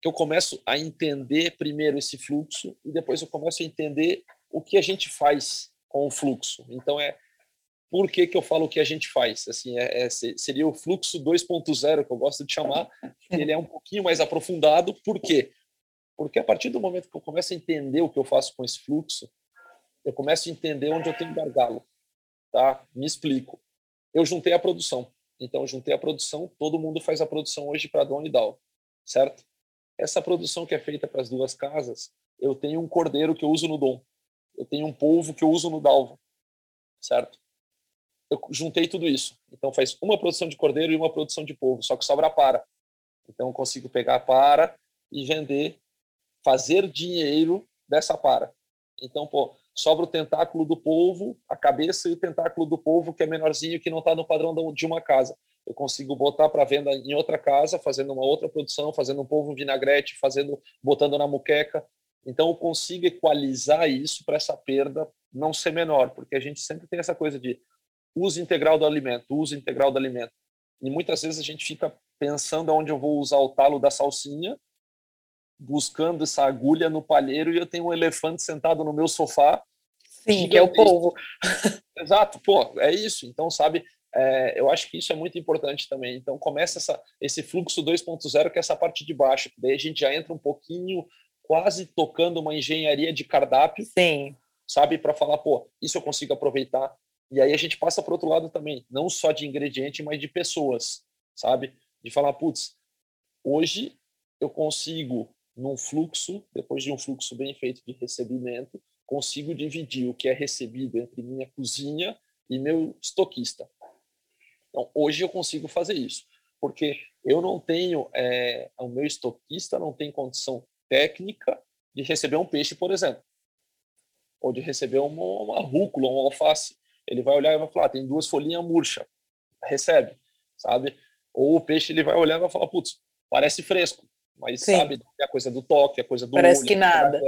que eu começo a entender primeiro esse fluxo e depois eu começo a entender o que a gente faz com o fluxo. Então é por que, que eu falo o que a gente faz? Assim, é, é seria o fluxo 2.0 que eu gosto de chamar, *laughs* ele é um pouquinho mais aprofundado. Por quê? Porque a partir do momento que eu começo a entender o que eu faço com esse fluxo, eu começo a entender onde eu tenho gargalo. Tá? Me explico. Eu juntei a produção. Então, juntei a produção, todo mundo faz a produção hoje para Dona e Dal, certo? Essa produção que é feita para as duas casas, eu tenho um cordeiro que eu uso no Dom. Eu tenho um polvo que eu uso no Dalva, certo? eu juntei tudo isso. Então faz uma produção de cordeiro e uma produção de polvo, só que sobra para. Então eu consigo pegar a para e vender, fazer dinheiro dessa para. Então, pô, sobra o tentáculo do polvo, a cabeça e o tentáculo do polvo que é menorzinho, que não está no padrão de uma casa. Eu consigo botar para venda em outra casa, fazendo uma outra produção, fazendo um polvo vinagrete, fazendo, botando na muqueca. Então eu consigo equalizar isso para essa perda não ser menor, porque a gente sempre tem essa coisa de uso integral do alimento, uso integral do alimento. E muitas vezes a gente fica pensando onde eu vou usar o talo da salsinha, buscando essa agulha no palheiro e eu tenho um elefante sentado no meu sofá. Sim, que é o povo. *laughs* Exato, pô, é isso. Então, sabe, é, eu acho que isso é muito importante também. Então, começa essa, esse fluxo 2.0, que é essa parte de baixo, daí a gente já entra um pouquinho, quase tocando uma engenharia de cardápio. Sim. Sabe, para falar, pô, isso eu consigo aproveitar, e aí a gente passa para outro lado também, não só de ingrediente, mas de pessoas, sabe? De falar, putz, hoje eu consigo, num fluxo, depois de um fluxo bem feito de recebimento, consigo dividir o que é recebido entre minha cozinha e meu estoquista. Então, hoje eu consigo fazer isso, porque eu não tenho, é, o meu estoquista não tem condição técnica de receber um peixe, por exemplo, ou de receber uma, uma rúcula, uma alface ele vai olhar e vai falar, ah, tem duas folhinhas murcha, recebe, sabe? Ou o peixe ele vai olhar e vai falar, putz, parece fresco, mas Sim. sabe, é a coisa do toque, a coisa do Parece olho, que nada.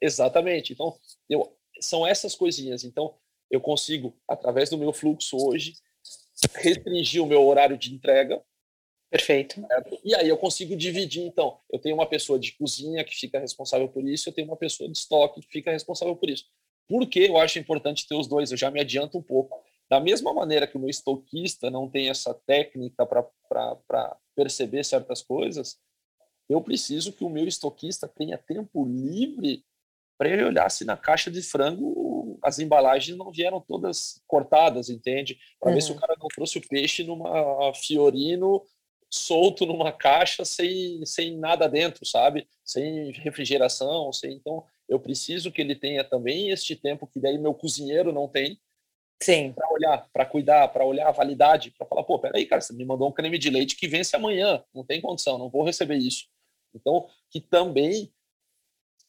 Exatamente. Então, eu, são essas coisinhas. Então, eu consigo, através do meu fluxo hoje, restringir o meu horário de entrega. Perfeito. Certo? E aí eu consigo dividir, então. Eu tenho uma pessoa de cozinha que fica responsável por isso, eu tenho uma pessoa de estoque que fica responsável por isso. Por que eu acho importante ter os dois? Eu já me adianto um pouco. Da mesma maneira que o meu estoquista não tem essa técnica para perceber certas coisas, eu preciso que o meu estoquista tenha tempo livre para ele olhar se na caixa de frango as embalagens não vieram todas cortadas, entende? Para uhum. ver se o uhum. cara não trouxe o peixe numa Fiorino solto numa caixa sem, sem nada dentro, sabe? Sem refrigeração, sem então eu preciso que ele tenha também este tempo que daí meu cozinheiro não tem. Sim. Para olhar, para cuidar, para olhar a validade, para falar, pô, peraí, cara, você me mandou um creme de leite que vence amanhã, não tem condição, não vou receber isso. Então, que também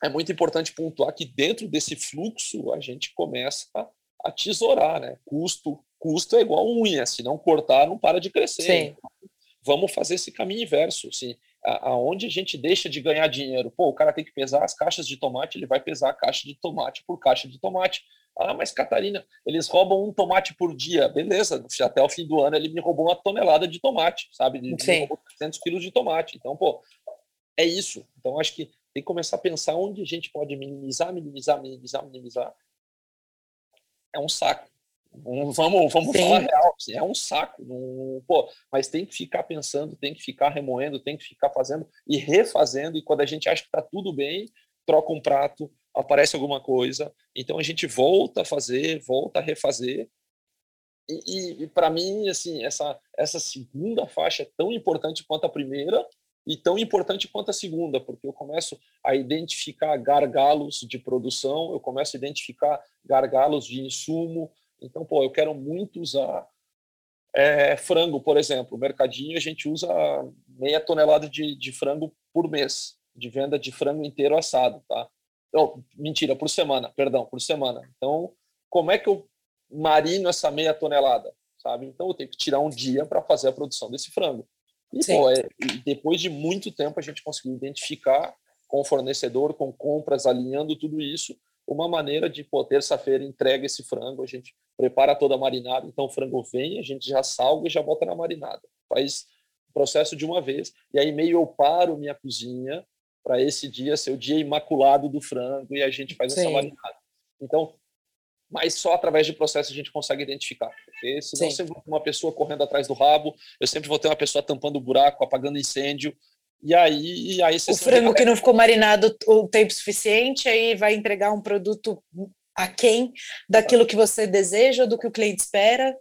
é muito importante pontuar que dentro desse fluxo a gente começa a, tesourar, né? Custo, custo é igual unha, se não cortar não para de crescer. Então, vamos fazer esse caminho inverso, assim, aonde a gente deixa de ganhar dinheiro. Pô, o cara tem que pesar as caixas de tomate, ele vai pesar a caixa de tomate por caixa de tomate. Ah, mas Catarina, eles roubam um tomate por dia. Beleza, até o fim do ano ele me roubou uma tonelada de tomate, sabe? Ele Sim. me roubou 300 quilos de tomate. Então, pô, é isso. Então, acho que tem que começar a pensar onde a gente pode minimizar, minimizar, minimizar, minimizar. É um saco. Vamos, vamos falar real, assim, é um saco. Pô, mas tem que ficar pensando, tem que ficar remoendo, tem que ficar fazendo e refazendo. E quando a gente acha que está tudo bem, troca um prato, aparece alguma coisa. Então a gente volta a fazer, volta a refazer. E, e, e para mim, assim, essa, essa segunda faixa é tão importante quanto a primeira e tão importante quanto a segunda, porque eu começo a identificar gargalos de produção, eu começo a identificar gargalos de insumo, então, pô, eu quero muito usar é, frango, por exemplo. O mercadinho a gente usa meia tonelada de, de frango por mês, de venda de frango inteiro assado, tá? Oh, mentira, por semana, perdão, por semana. Então, como é que eu marino essa meia tonelada, sabe? Então, eu tenho que tirar um dia para fazer a produção desse frango. E, é, depois de muito tempo, a gente conseguiu identificar com o fornecedor, com compras, alinhando tudo isso, uma maneira de, pô, terça-feira entrega esse frango, a gente prepara toda a marinada, então o frango vem, a gente já salga e já bota na marinada. Faz o processo de uma vez, e aí meio eu paro minha cozinha para esse dia ser o dia imaculado do frango e a gente faz Sim. essa marinada. Então, mas só através de processo a gente consegue identificar. Porque senão Sim. sempre vou ter uma pessoa correndo atrás do rabo, eu sempre vou ter uma pessoa tampando o buraco, apagando incêndio, e aí, e aí o frango que não ficou marinado o tempo suficiente, aí vai entregar um produto aquém daquilo que você deseja, do que o cliente espera.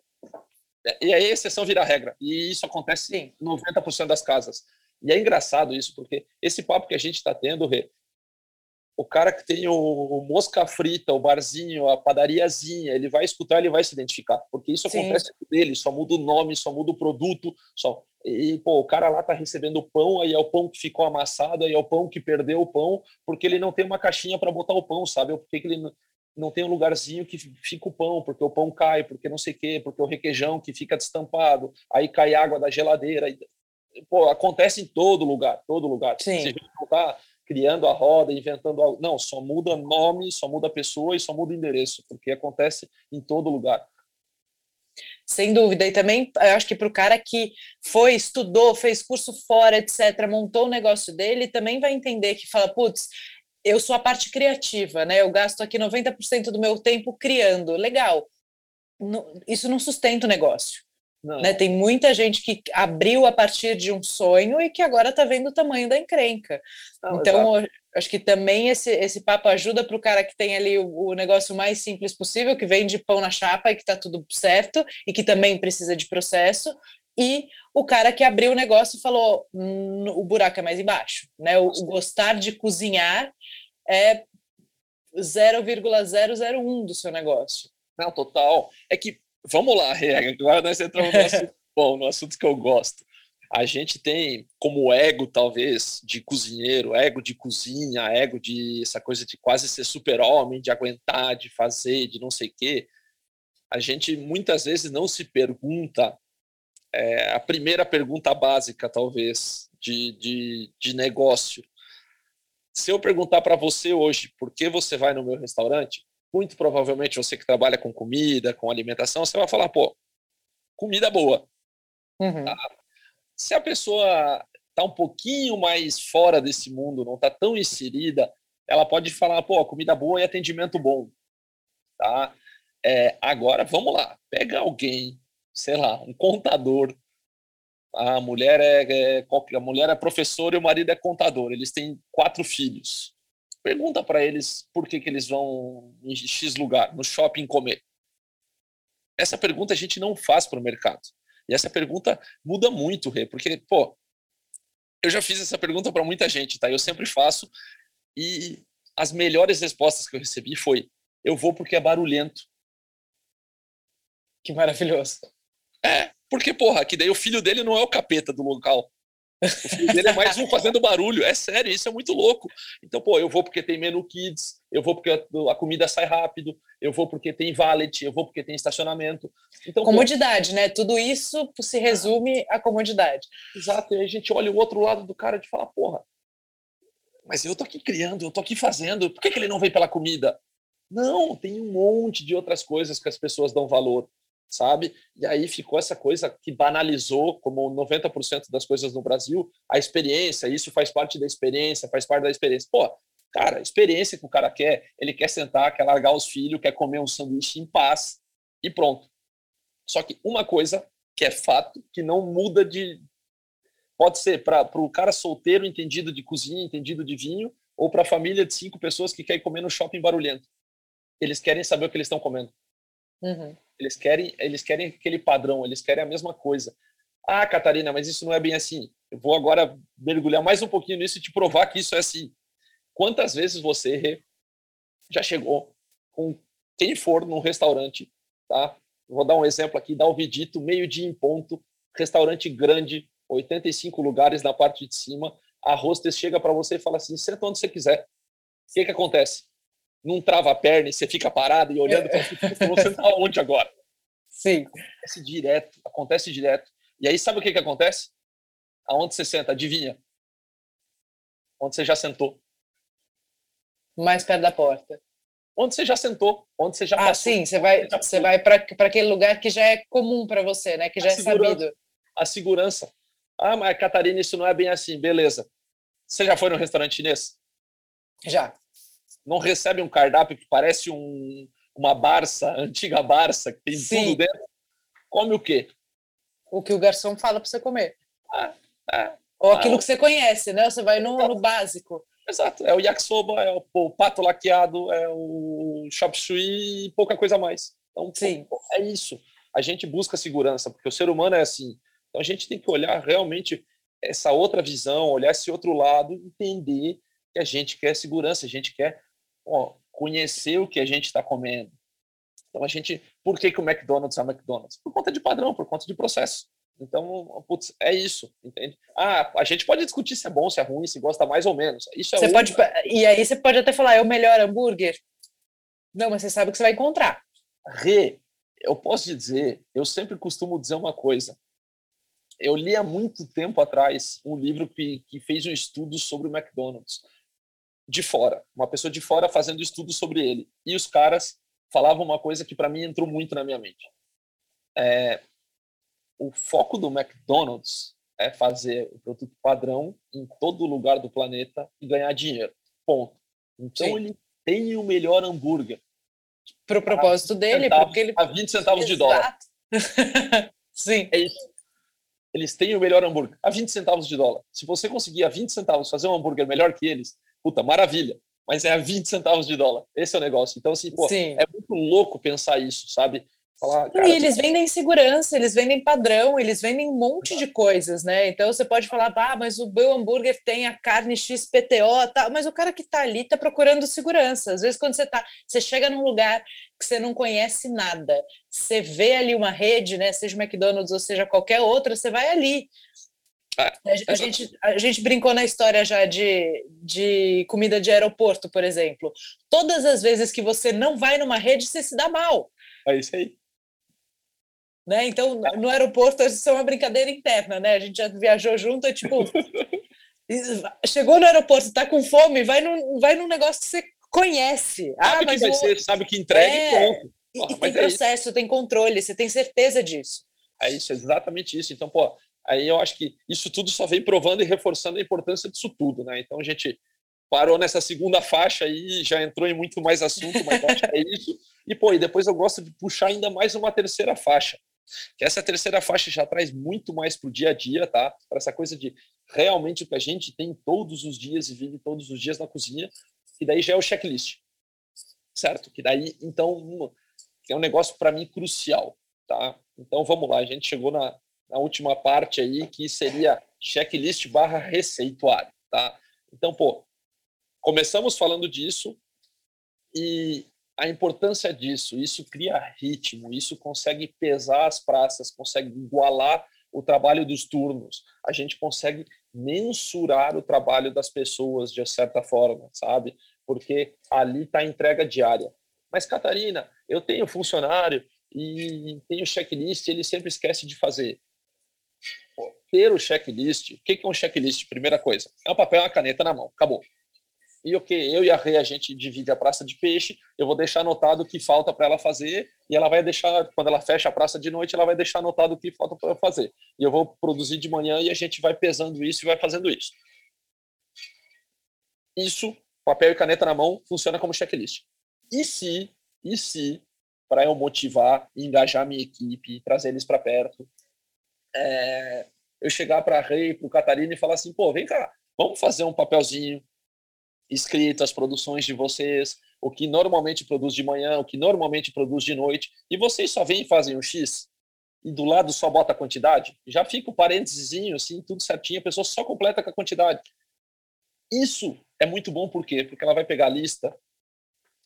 E aí a exceção vira regra. E isso acontece em 90% das casas. E é engraçado isso, porque esse papo que a gente está tendo, Rê, o cara que tem o, mosca frita, o barzinho, a padariazinha, ele vai escutar, ele vai se identificar, porque isso Sim. acontece com ele, só muda o nome, só muda o produto, só e pô, o cara lá tá recebendo o pão, aí é o pão que ficou amassado, aí é o pão que perdeu o pão, porque ele não tem uma caixinha para botar o pão, sabe? Ou porque ele não tem um lugarzinho que fica o pão, porque o pão cai, porque não sei o quê, porque o requeijão que fica destampado, aí cai água da geladeira. Pô, acontece em todo lugar, todo lugar. Sim. Você não tá criando a roda, inventando algo. Não, só muda nome, só muda pessoa e só muda endereço, porque acontece em todo lugar. Sem dúvida. E também, eu acho que para o cara que foi, estudou, fez curso fora, etc., montou o negócio dele, também vai entender que fala, putz, eu sou a parte criativa, né? Eu gasto aqui 90% do meu tempo criando. Legal. Isso não sustenta o negócio. Né? Tem muita gente que abriu a partir de um sonho e que agora está vendo o tamanho da encrenca. Não, então, exato. acho que também esse, esse papo ajuda para o cara que tem ali o, o, negócio mais simples possível, que vende pão na chapa e que está tudo certo e que também precisa de processo. E o cara que abriu o negócio e falou: hum, o buraco é mais embaixo. Né? O, o gostar de cozinhar é 0,001 do seu negócio. Não, total. É que vamos lá, agora nós entramos no *laughs* assunto bom, no assunto que eu gosto. A gente tem como ego, talvez, de cozinheiro, ego de cozinha, ego de essa coisa de quase ser super-homem, de aguentar, de fazer, de não sei o quê. A gente muitas vezes não se pergunta é, a primeira pergunta básica, talvez, de, de, de negócio. Se eu perguntar para você hoje por que você vai no meu restaurante, muito provavelmente você que trabalha com comida, com alimentação, você vai falar, pô, comida boa. Uhum. Tá? Se a pessoa está um pouquinho mais fora desse mundo, não está tão inserida, ela pode falar, pô, comida boa e atendimento bom. Tá? É, agora, vamos lá, pega alguém, sei lá, um contador, a mulher é, é, a mulher é professora e o marido é contador, eles têm quatro filhos. Pergunta para eles por que, que eles vão em X lugar, no shopping comer. Essa pergunta a gente não faz para o mercado. E essa pergunta muda muito, Rê, porque, pô, eu já fiz essa pergunta para muita gente, tá? Eu sempre faço e as melhores respostas que eu recebi foi: eu vou porque é barulhento. Que maravilhoso. É, porque, porra, que daí o filho dele não é o capeta do local. O dele é mais um fazendo barulho. É sério, isso é muito louco. Então, pô, eu vou porque tem menu kids, eu vou porque a comida sai rápido, eu vou porque tem valet, eu vou porque tem estacionamento. Então, comodidade, pô, né? Tudo isso se resume à comodidade. Exato. E a gente olha o outro lado do cara e fala, porra, mas eu tô aqui criando, eu tô aqui fazendo, por que, que ele não vem pela comida? Não, tem um monte de outras coisas que as pessoas dão valor sabe? E aí ficou essa coisa que banalizou, como 90% das coisas no Brasil, a experiência, isso faz parte da experiência, faz parte da experiência. Pô, cara, experiência que o cara quer, ele quer sentar, quer largar os filhos, quer comer um sanduíche em paz e pronto. Só que uma coisa que é fato, que não muda de. Pode ser para o cara solteiro, entendido de cozinha, entendido de vinho, ou para a família de cinco pessoas que quer comer no shopping barulhento. Eles querem saber o que eles estão comendo. Uhum. Eles querem, eles querem aquele padrão, eles querem a mesma coisa. Ah, Catarina, mas isso não é bem assim. Eu vou agora mergulhar mais um pouquinho nisso e te provar que isso é assim. Quantas vezes você já chegou com quem for num restaurante, tá? Vou dar um exemplo aqui, dá o Vidito, meio-dia em ponto, restaurante grande, 85 lugares na parte de cima, a hostess chega para você e fala assim, senta onde você quiser. O que que acontece? Não trava a perna e você fica parado e olhando para você está onde agora? *laughs* Sim. Acontece direto, acontece direto. E aí sabe o que, que acontece? Aonde você senta? Adivinha? Onde você já sentou? Mais perto da porta. Onde você já sentou? Onde você já Ah, passou, sim, você vai, você vai para aquele lugar que já é comum para você, né? Que já a é sabido. A segurança. Ah, mas Catarina, isso não é bem assim. Beleza. Você já foi no restaurante chinês? Já não recebe um cardápio que parece um, uma Barça, *laughs* antiga Barça, que tem Sim. tudo dentro, come o quê? O que o garçom fala para você comer. Ah, ah, Ou aquilo ah, que você conhece, né? Você vai no, no básico. Exato, é o yakisoba, é o, o pato laqueado, é o chop suey e pouca coisa mais. Então, Sim. Pô, é isso. A gente busca segurança, porque o ser humano é assim. Então a gente tem que olhar realmente essa outra visão, olhar esse outro lado, entender que a gente quer segurança, a gente quer ó, conhecer o que a gente está comendo. Então a gente, por que, que o McDonald's é o McDonald's? Por conta de padrão, por conta de processo. Então, putz, é isso, entende? Ah, a gente pode discutir se é bom, se é ruim, se gosta mais ou menos. Isso é você pode E aí você pode até falar, é o melhor hambúrguer. Não, mas você sabe o que você vai encontrar. Rê, eu posso te dizer, eu sempre costumo dizer uma coisa. Eu li há muito tempo atrás um livro que, que fez um estudo sobre o McDonald's de fora, uma pessoa de fora fazendo estudo sobre ele. E os caras falavam uma coisa que para mim entrou muito na minha mente. É, o foco do McDonald's é fazer o produto padrão em todo lugar do planeta e ganhar dinheiro. Ponto. Então Sim. ele tem o melhor hambúrguer. Para o propósito dele, centavos, porque ele. A 20 centavos Exato. de dólar. *laughs* Sim. É isso. Eles têm o melhor hambúrguer a 20 centavos de dólar. Se você conseguir a 20 centavos fazer um hambúrguer melhor que eles, puta, maravilha. Mas é a 20 centavos de dólar. Esse é o negócio. Então, assim, pô, Sim. é muito louco pensar isso, sabe? Falar, cara, e eles vendem segurança, eles vendem padrão, eles vendem um monte de coisas, né? Então você pode falar, ah, mas o meu hambúrguer tem a carne XPTO, tá? mas o cara que tá ali tá procurando segurança. Às vezes, quando você tá, você chega num lugar que você não conhece nada, você vê ali uma rede, né? Seja McDonald's ou seja qualquer outra, você vai ali. A, a, gente, a gente brincou na história já de, de comida de aeroporto, por exemplo. Todas as vezes que você não vai numa rede, você se dá mal. É isso aí. Né? Então, no aeroporto, isso é uma brincadeira interna, né? A gente já viajou junto, é tipo. *laughs* chegou no aeroporto, tá com fome, vai num, vai num negócio que você conhece. Sabe ah, mas que vai ser, sabe que entrega é, e ponto. E, e tem é processo, é tem controle, você tem certeza disso. É isso, é exatamente isso. Então, pô, aí eu acho que isso tudo só vem provando e reforçando a importância disso tudo, né? Então a gente parou nessa segunda faixa aí, já entrou em muito mais assunto, mas acho que é *laughs* isso. E pô, e depois eu gosto de puxar ainda mais uma terceira faixa. Que essa terceira faixa já traz muito mais para o dia a dia, tá? Para essa coisa de realmente o que a gente tem todos os dias e vive todos os dias na cozinha, que daí já é o checklist, certo? Que daí, então, é um negócio para mim crucial, tá? Então vamos lá, a gente chegou na, na última parte aí, que seria checklist barra receituário, tá? Então, pô, começamos falando disso e a importância disso, isso cria ritmo, isso consegue pesar as praças, consegue igualar o trabalho dos turnos, a gente consegue mensurar o trabalho das pessoas de certa forma, sabe? Porque ali está a entrega diária. Mas, Catarina, eu tenho funcionário e tenho checklist, ele sempre esquece de fazer. Ter o checklist, o que é um checklist? Primeira coisa, é um papel e uma caneta na mão, acabou. E o que eu e a Rê, a gente divide a praça de peixe, eu vou deixar anotado o que falta para ela fazer, e ela vai deixar, quando ela fecha a praça de noite, ela vai deixar anotado o que falta para fazer. E eu vou produzir de manhã e a gente vai pesando isso e vai fazendo isso. Isso, papel e caneta na mão, funciona como checklist. E se, e se, para eu motivar, engajar minha equipe, trazer eles para perto, é, eu chegar para a Rei, para o Catarina e falar assim, pô, vem cá, vamos fazer um papelzinho escrito as produções de vocês, o que normalmente produz de manhã, o que normalmente produz de noite, e vocês só vêm e fazem um X, e do lado só bota a quantidade, já fica o parênteses, assim, tudo certinho, a pessoa só completa com a quantidade. Isso é muito bom, por quê? Porque ela vai pegar a lista,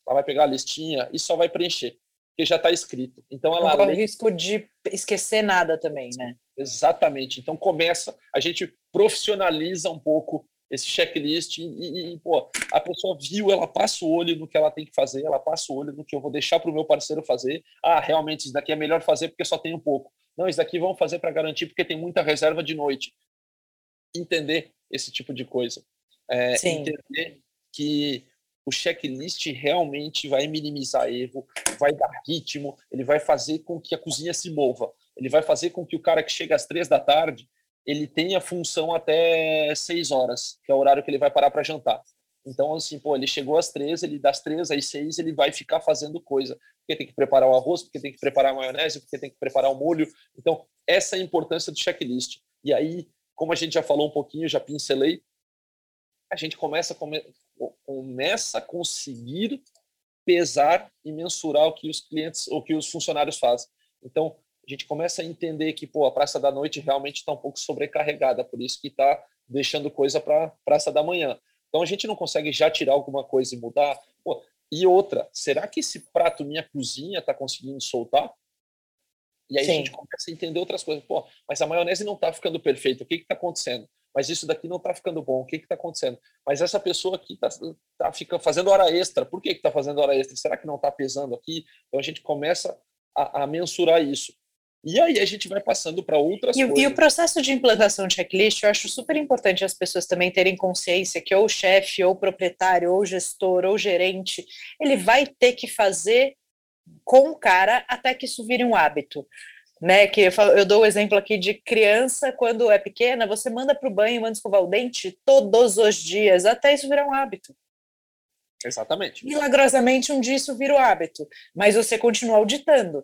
ela vai pegar a listinha e só vai preencher, porque já está escrito. Então ela não corre o risco de esquecer nada também, né? Exatamente. Então começa, a gente profissionaliza um pouco esse checklist e, e, pô, a pessoa viu, ela passa o olho no que ela tem que fazer, ela passa o olho no que eu vou deixar para o meu parceiro fazer. Ah, realmente, isso daqui é melhor fazer porque só tem um pouco. Não, isso daqui vamos fazer para garantir porque tem muita reserva de noite. Entender esse tipo de coisa. É, entender que o checklist realmente vai minimizar erro, vai dar ritmo, ele vai fazer com que a cozinha se mova, ele vai fazer com que o cara que chega às três da tarde ele tem a função até 6 horas, que é o horário que ele vai parar para jantar. Então, assim, pô, ele chegou às três, ele das três às seis, ele vai ficar fazendo coisa. Porque tem que preparar o arroz, porque tem que preparar a maionese, porque tem que preparar o molho. Então, essa é a importância do checklist. E aí, como a gente já falou um pouquinho, já pincelei, a gente começa, come, começa a conseguir pesar e mensurar o que os clientes, o que os funcionários fazem. Então, a gente começa a entender que pô, a Praça da Noite realmente está um pouco sobrecarregada, por isso que está deixando coisa para Praça da Manhã. Então a gente não consegue já tirar alguma coisa e mudar. Pô, e outra, será que esse prato minha cozinha está conseguindo soltar? E aí Sim. a gente começa a entender outras coisas. Pô, mas a maionese não está ficando perfeita. O que está acontecendo? Mas isso daqui não está ficando bom. O que está acontecendo? Mas essa pessoa aqui está tá, tá fazendo hora extra. Por que está fazendo hora extra? Será que não está pesando aqui? Então a gente começa a, a mensurar isso. E aí a gente vai passando para outras e, coisas. E o processo de implantação de checklist, eu acho super importante as pessoas também terem consciência que ou o chefe, ou o proprietário, ou o gestor, ou o gerente, ele vai ter que fazer com o cara até que isso vire um hábito. Né, que eu, falo, eu dou o exemplo aqui de criança, quando é pequena, você manda para o banho, manda escovar o dente todos os dias, até isso virar um hábito. Exatamente. Milagrosamente, um dia isso vira o hábito, mas você continua auditando.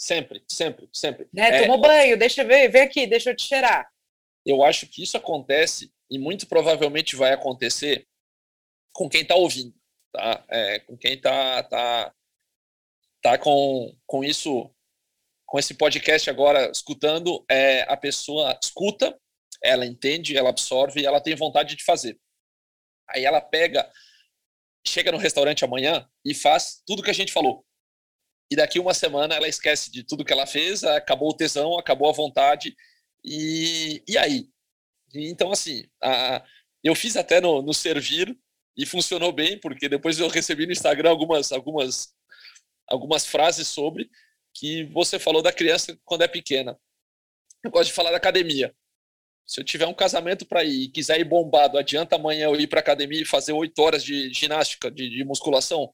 Sempre, sempre, sempre. Né? Tomou é, banho, deixa eu ver, vem aqui, deixa eu te cheirar. Eu acho que isso acontece e muito provavelmente vai acontecer com quem está ouvindo, tá? É, com quem está tá, tá com, com isso, com esse podcast agora escutando, é, a pessoa escuta, ela entende, ela absorve e ela tem vontade de fazer. Aí ela pega, chega no restaurante amanhã e faz tudo que a gente falou e daqui uma semana ela esquece de tudo que ela fez, acabou o tesão, acabou a vontade, e, e aí? Então, assim, a, eu fiz até no, no Servir e funcionou bem, porque depois eu recebi no Instagram algumas, algumas, algumas frases sobre que você falou da criança quando é pequena. Eu gosto de falar da academia. Se eu tiver um casamento para ir e quiser ir bombado, adianta amanhã eu ir para academia e fazer oito horas de ginástica, de, de musculação?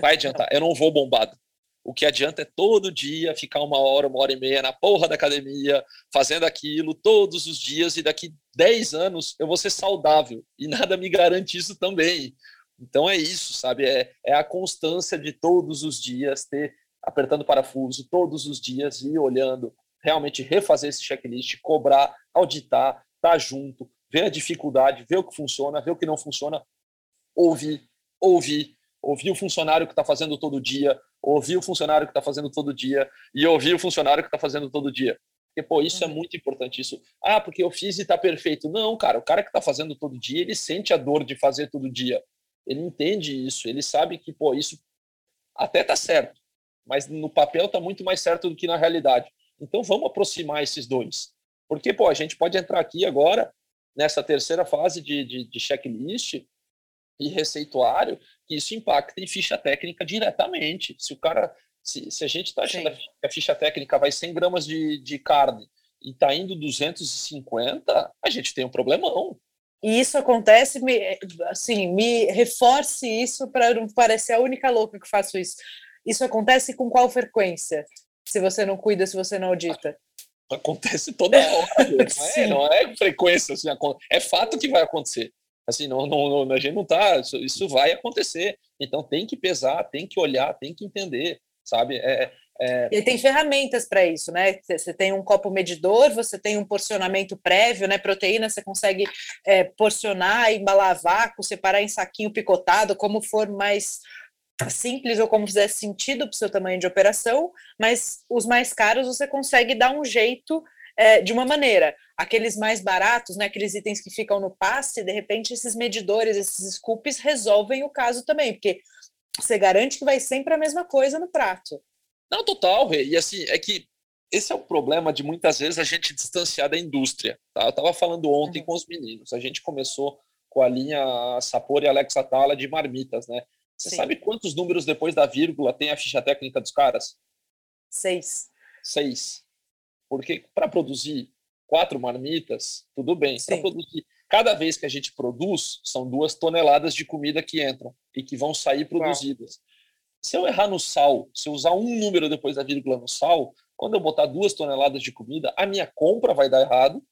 Vai adiantar. Eu não vou bombado. O que adianta é todo dia ficar uma hora, uma hora e meia na porra da academia, fazendo aquilo todos os dias, e daqui 10 anos eu vou ser saudável. E nada me garante isso também. Então é isso, sabe? É, é a constância de todos os dias ter apertando parafuso todos os dias e olhando, realmente refazer esse checklist, cobrar, auditar, estar tá junto, ver a dificuldade, ver o que funciona, ver o que não funciona, ouvir, ouvir, ouvir o funcionário que está fazendo todo dia, ouvir o funcionário que está fazendo todo dia e ouvir o funcionário que está fazendo todo dia. Porque, pô, isso é uhum. muito importante. Isso, ah, porque eu fiz e tá perfeito. Não, cara, o cara que tá fazendo todo dia, ele sente a dor de fazer todo dia. Ele entende isso, ele sabe que, pô, isso até tá certo, mas no papel tá muito mais certo do que na realidade. Então vamos aproximar esses dois. Porque, pô, a gente pode entrar aqui agora, nessa terceira fase de, de, de checklist e receituário, que isso impacta em ficha técnica diretamente. Se o cara se, se a gente está achando Sim. que a ficha técnica vai 100 gramas de, de carne e está indo 250, a gente tem um problemão. E isso acontece, me, assim, me reforce isso para não parecer a única louca que faço isso. Isso acontece com qual frequência? Se você não cuida, se você não audita? Acontece toda hora. *laughs* não, é, não é frequência, assim, é fato que vai acontecer. Assim, não, não, não a gente não tá. Isso, isso vai acontecer. Então tem que pesar, tem que olhar, tem que entender sabe? É, é... E tem ferramentas para isso, né? Você tem um copo medidor, você tem um porcionamento prévio, né? Proteína você consegue é, porcionar, embalar vácuo, separar em saquinho picotado, como for mais simples ou como fizer sentido para o seu tamanho de operação, mas os mais caros você consegue dar um jeito é, de uma maneira. Aqueles mais baratos, né, aqueles itens que ficam no passe, de repente esses medidores, esses scoops resolvem o caso também, porque você garante que vai sempre a mesma coisa no prato. Não, total, Rê. E assim, é que esse é o problema de muitas vezes a gente distanciar da indústria. Tá? Eu estava falando ontem uhum. com os meninos. A gente começou com a linha Sapor e Alexa Tala de marmitas, né? Você Sim. sabe quantos números depois da vírgula tem a ficha técnica dos caras? Seis. Seis. Porque para produzir quatro marmitas, tudo bem. Para produzir Cada vez que a gente produz, são duas toneladas de comida que entram e que vão sair produzidas. Uau. Se eu errar no sal, se eu usar um número depois da vírgula no sal, quando eu botar duas toneladas de comida, a minha compra vai dar errado,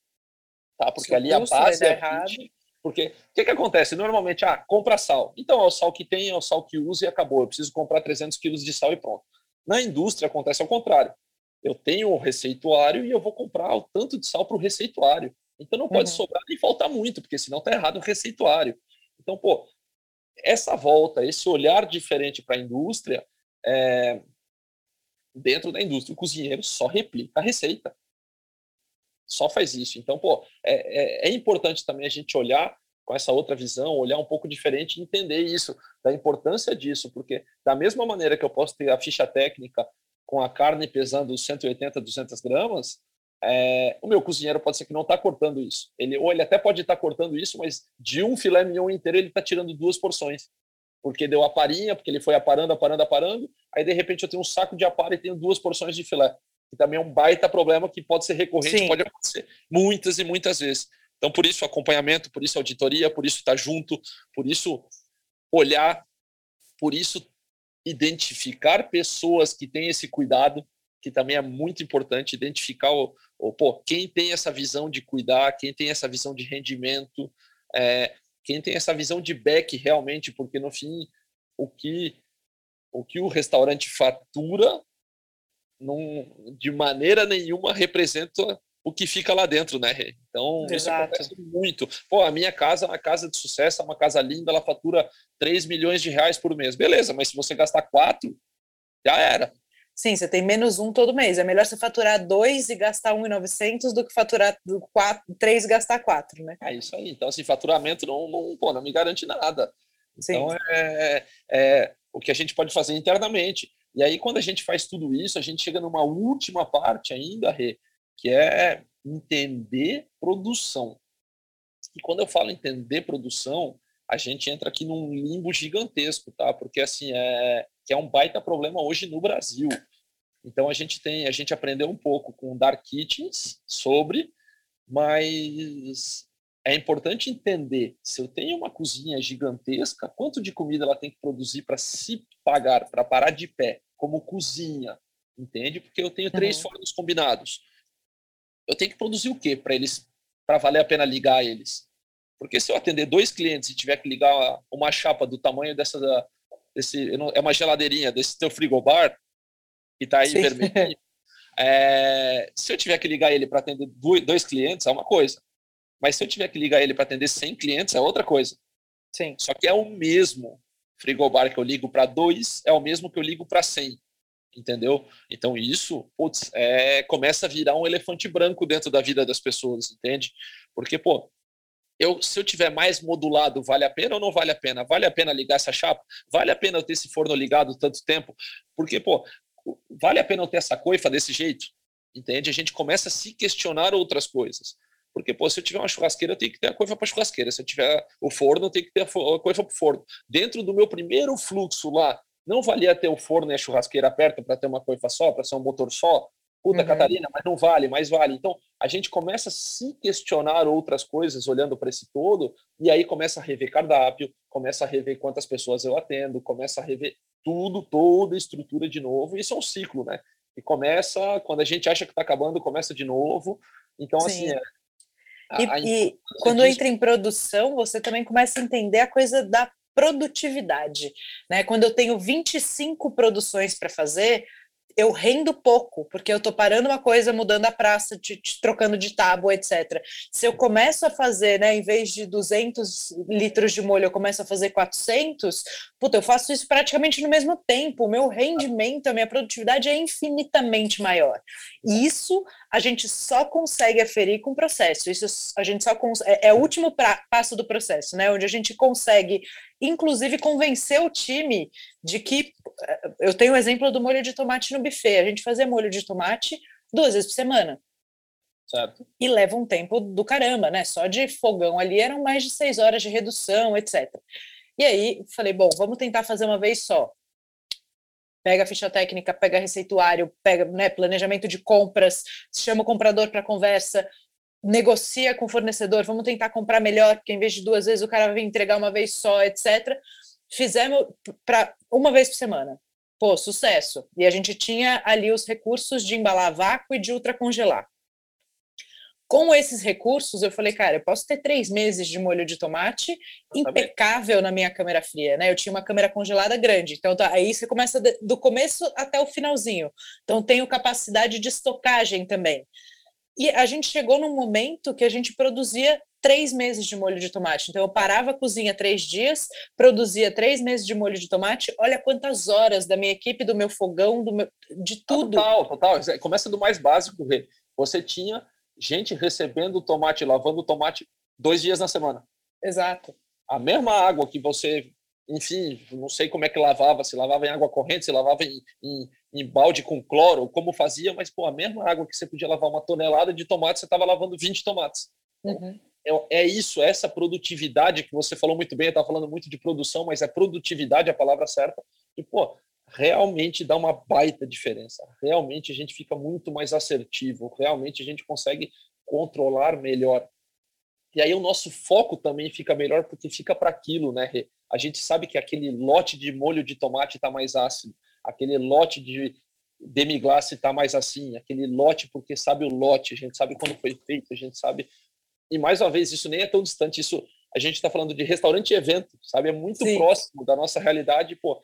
tá? Porque ali a base é errado. Porque o que, que acontece? Normalmente, ah, compra sal. Então é o sal que tem, é o sal que usa e acabou. Eu preciso comprar 300 quilos de sal e pronto. Na indústria acontece ao contrário. Eu tenho o receituário e eu vou comprar o tanto de sal para o receituário. Então não pode uhum. sobrar nem faltar muito, porque senão está errado o receituário. Então, pô, essa volta, esse olhar diferente para a indústria, é, dentro da indústria, o cozinheiro só replica a receita. Só faz isso. Então, pô, é, é, é importante também a gente olhar com essa outra visão, olhar um pouco diferente e entender isso, da importância disso, porque da mesma maneira que eu posso ter a ficha técnica com a carne pesando 180, 200 gramas, é, o meu cozinheiro pode ser que não está cortando isso. Ele, ou ele até pode estar tá cortando isso, mas de um filé mignon inteiro ele está tirando duas porções. Porque deu a parinha, porque ele foi aparando, aparando, aparando. Aí, de repente, eu tenho um saco de apara e tenho duas porções de filé. Que também é um baita problema que pode ser recorrente, Sim. pode acontecer muitas e muitas vezes. Então, por isso, acompanhamento, por isso, auditoria, por isso, estar tá junto, por isso, olhar, por isso, identificar pessoas que têm esse cuidado, que também é muito importante identificar o, o pô, quem tem essa visão de cuidar, quem tem essa visão de rendimento, é, quem tem essa visão de back realmente, porque no fim o que o que o restaurante fatura não, de maneira nenhuma representa o que fica lá dentro, né? Então, Exato. isso acontece muito. Pô, a minha casa é uma casa de sucesso, é uma casa linda, ela fatura 3 milhões de reais por mês. Beleza, mas se você gastar 4, já era. Sim, você tem menos um todo mês. É melhor você faturar dois e gastar um e novecentos do que faturar quatro, três e gastar quatro, né? É isso aí. Então, assim, faturamento não, não, pô, não me garante nada. Então, é, é o que a gente pode fazer internamente. E aí, quando a gente faz tudo isso, a gente chega numa última parte ainda, Rê, que é entender produção. E quando eu falo entender produção, a gente entra aqui num limbo gigantesco, tá? Porque assim é que é um baita problema hoje no Brasil. Então a gente tem, a gente aprendeu um pouco com Dark Kitchens sobre, mas é importante entender se eu tenho uma cozinha gigantesca, quanto de comida ela tem que produzir para se pagar, para parar de pé, como cozinha, entende? Porque eu tenho três uhum. fornos combinados. Eu tenho que produzir o quê para eles, para valer a pena ligar eles? Porque se eu atender dois clientes e tiver que ligar uma chapa do tamanho dessa, desse, é uma geladeirinha desse teu frigobar, que está aí Sim. vermelho, *laughs* é, se eu tiver que ligar ele para atender dois clientes, é uma coisa. Mas se eu tiver que ligar ele para atender 100 clientes, é outra coisa. Sim. Só que é o mesmo frigobar que eu ligo para dois, é o mesmo que eu ligo para 100. Entendeu? Então isso, putz, é, começa a virar um elefante branco dentro da vida das pessoas, entende? Porque, pô, eu, se eu tiver mais modulado, vale a pena ou não vale a pena? Vale a pena ligar essa chapa? Vale a pena eu ter esse forno ligado tanto tempo? Porque, pô, vale a pena eu ter essa coifa desse jeito? Entende? A gente começa a se questionar outras coisas. Porque, pô, se eu tiver uma churrasqueira, eu tenho que ter a coifa para churrasqueira. Se eu tiver o forno, eu tenho que ter a coifa para o forno. Dentro do meu primeiro fluxo lá, não valia ter o forno e a churrasqueira perto para ter uma coifa só, para ser um motor só? Puta, uhum. Catarina, mas não vale, mas vale. Então, a gente começa a se questionar outras coisas olhando para esse todo, e aí começa a rever cardápio, começa a rever quantas pessoas eu atendo, começa a rever tudo, toda a estrutura de novo. Isso é um ciclo, né? E começa, quando a gente acha que está acabando, começa de novo. Então, assim, Sim. assim, é, e, a, a e quando disso... entra em produção, você também começa a entender a coisa da produtividade. Né? Quando eu tenho 25 produções para fazer, eu rendo pouco, porque eu estou parando uma coisa, mudando a praça, te, te, trocando de tábua, etc. Se eu começo a fazer, né, em vez de 200 litros de molho, eu começo a fazer 400, puta, eu faço isso praticamente no mesmo tempo. O meu rendimento, a minha produtividade é infinitamente maior. E isso a gente só consegue aferir com o processo. Isso a gente só é, é, o último pra, passo do processo, né? Onde a gente consegue, inclusive, convencer o time de que eh, eu tenho o exemplo do molho de tomate no buffet. A gente fazia molho de tomate duas vezes por semana. Certo. E leva um tempo do caramba, né? Só de fogão ali eram mais de seis horas de redução, etc. E aí falei, bom, vamos tentar fazer uma vez só pega a ficha técnica, pega receituário, pega né, planejamento de compras, chama o comprador para conversa, negocia com o fornecedor, vamos tentar comprar melhor, porque em vez de duas vezes o cara vai entregar uma vez só, etc. Fizemos para uma vez por semana. Pô, sucesso. E a gente tinha ali os recursos de embalar vácuo e de ultracongelar com esses recursos, eu falei, cara, eu posso ter três meses de molho de tomate impecável na minha câmera fria, né? Eu tinha uma câmera congelada grande, então tá, aí você começa do começo até o finalzinho. Então tenho capacidade de estocagem também. E a gente chegou num momento que a gente produzia três meses de molho de tomate. Então eu parava a cozinha três dias, produzia três meses de molho de tomate. Olha quantas horas da minha equipe, do meu fogão, do meu, de tudo. Total, total. Começa do mais básico, Rê. Você tinha gente recebendo tomate, lavando tomate dois dias na semana. Exato. A mesma água que você, enfim, não sei como é que lavava, se lavava em água corrente, se lavava em, em, em balde com cloro, como fazia, mas pô, a mesma água que você podia lavar uma tonelada de tomate, você estava lavando 20 tomates. Uhum. É, é, isso, é essa produtividade que você falou muito bem, eu estava falando muito de produção, mas é produtividade a palavra certa. E, pô, realmente dá uma baita diferença. Realmente a gente fica muito mais assertivo, realmente a gente consegue controlar melhor. E aí o nosso foco também fica melhor porque fica para aquilo, né? A gente sabe que aquele lote de molho de tomate está mais ácido, aquele lote de demi-glace está mais assim, aquele lote porque sabe o lote, a gente sabe quando foi feito, a gente sabe. E mais uma vez, isso nem é tão distante, isso a gente está falando de restaurante e evento, sabe? É muito Sim. próximo da nossa realidade, pô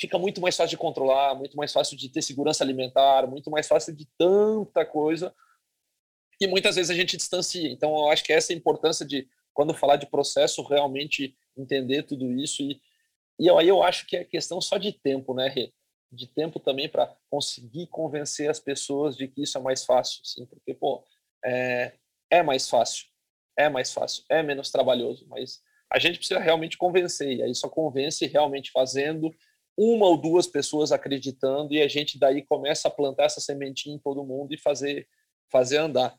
fica muito mais fácil de controlar, muito mais fácil de ter segurança alimentar, muito mais fácil de tanta coisa que muitas vezes a gente distancia. Então, eu acho que essa é a importância de, quando falar de processo, realmente entender tudo isso. E, e aí eu acho que é questão só de tempo, né, Rê? De tempo também para conseguir convencer as pessoas de que isso é mais fácil, sim, porque, pô, é, é mais fácil, é mais fácil, é menos trabalhoso, mas a gente precisa realmente convencer, e aí só convence realmente fazendo uma ou duas pessoas acreditando e a gente daí começa a plantar essa sementinha em todo mundo e fazer fazer andar.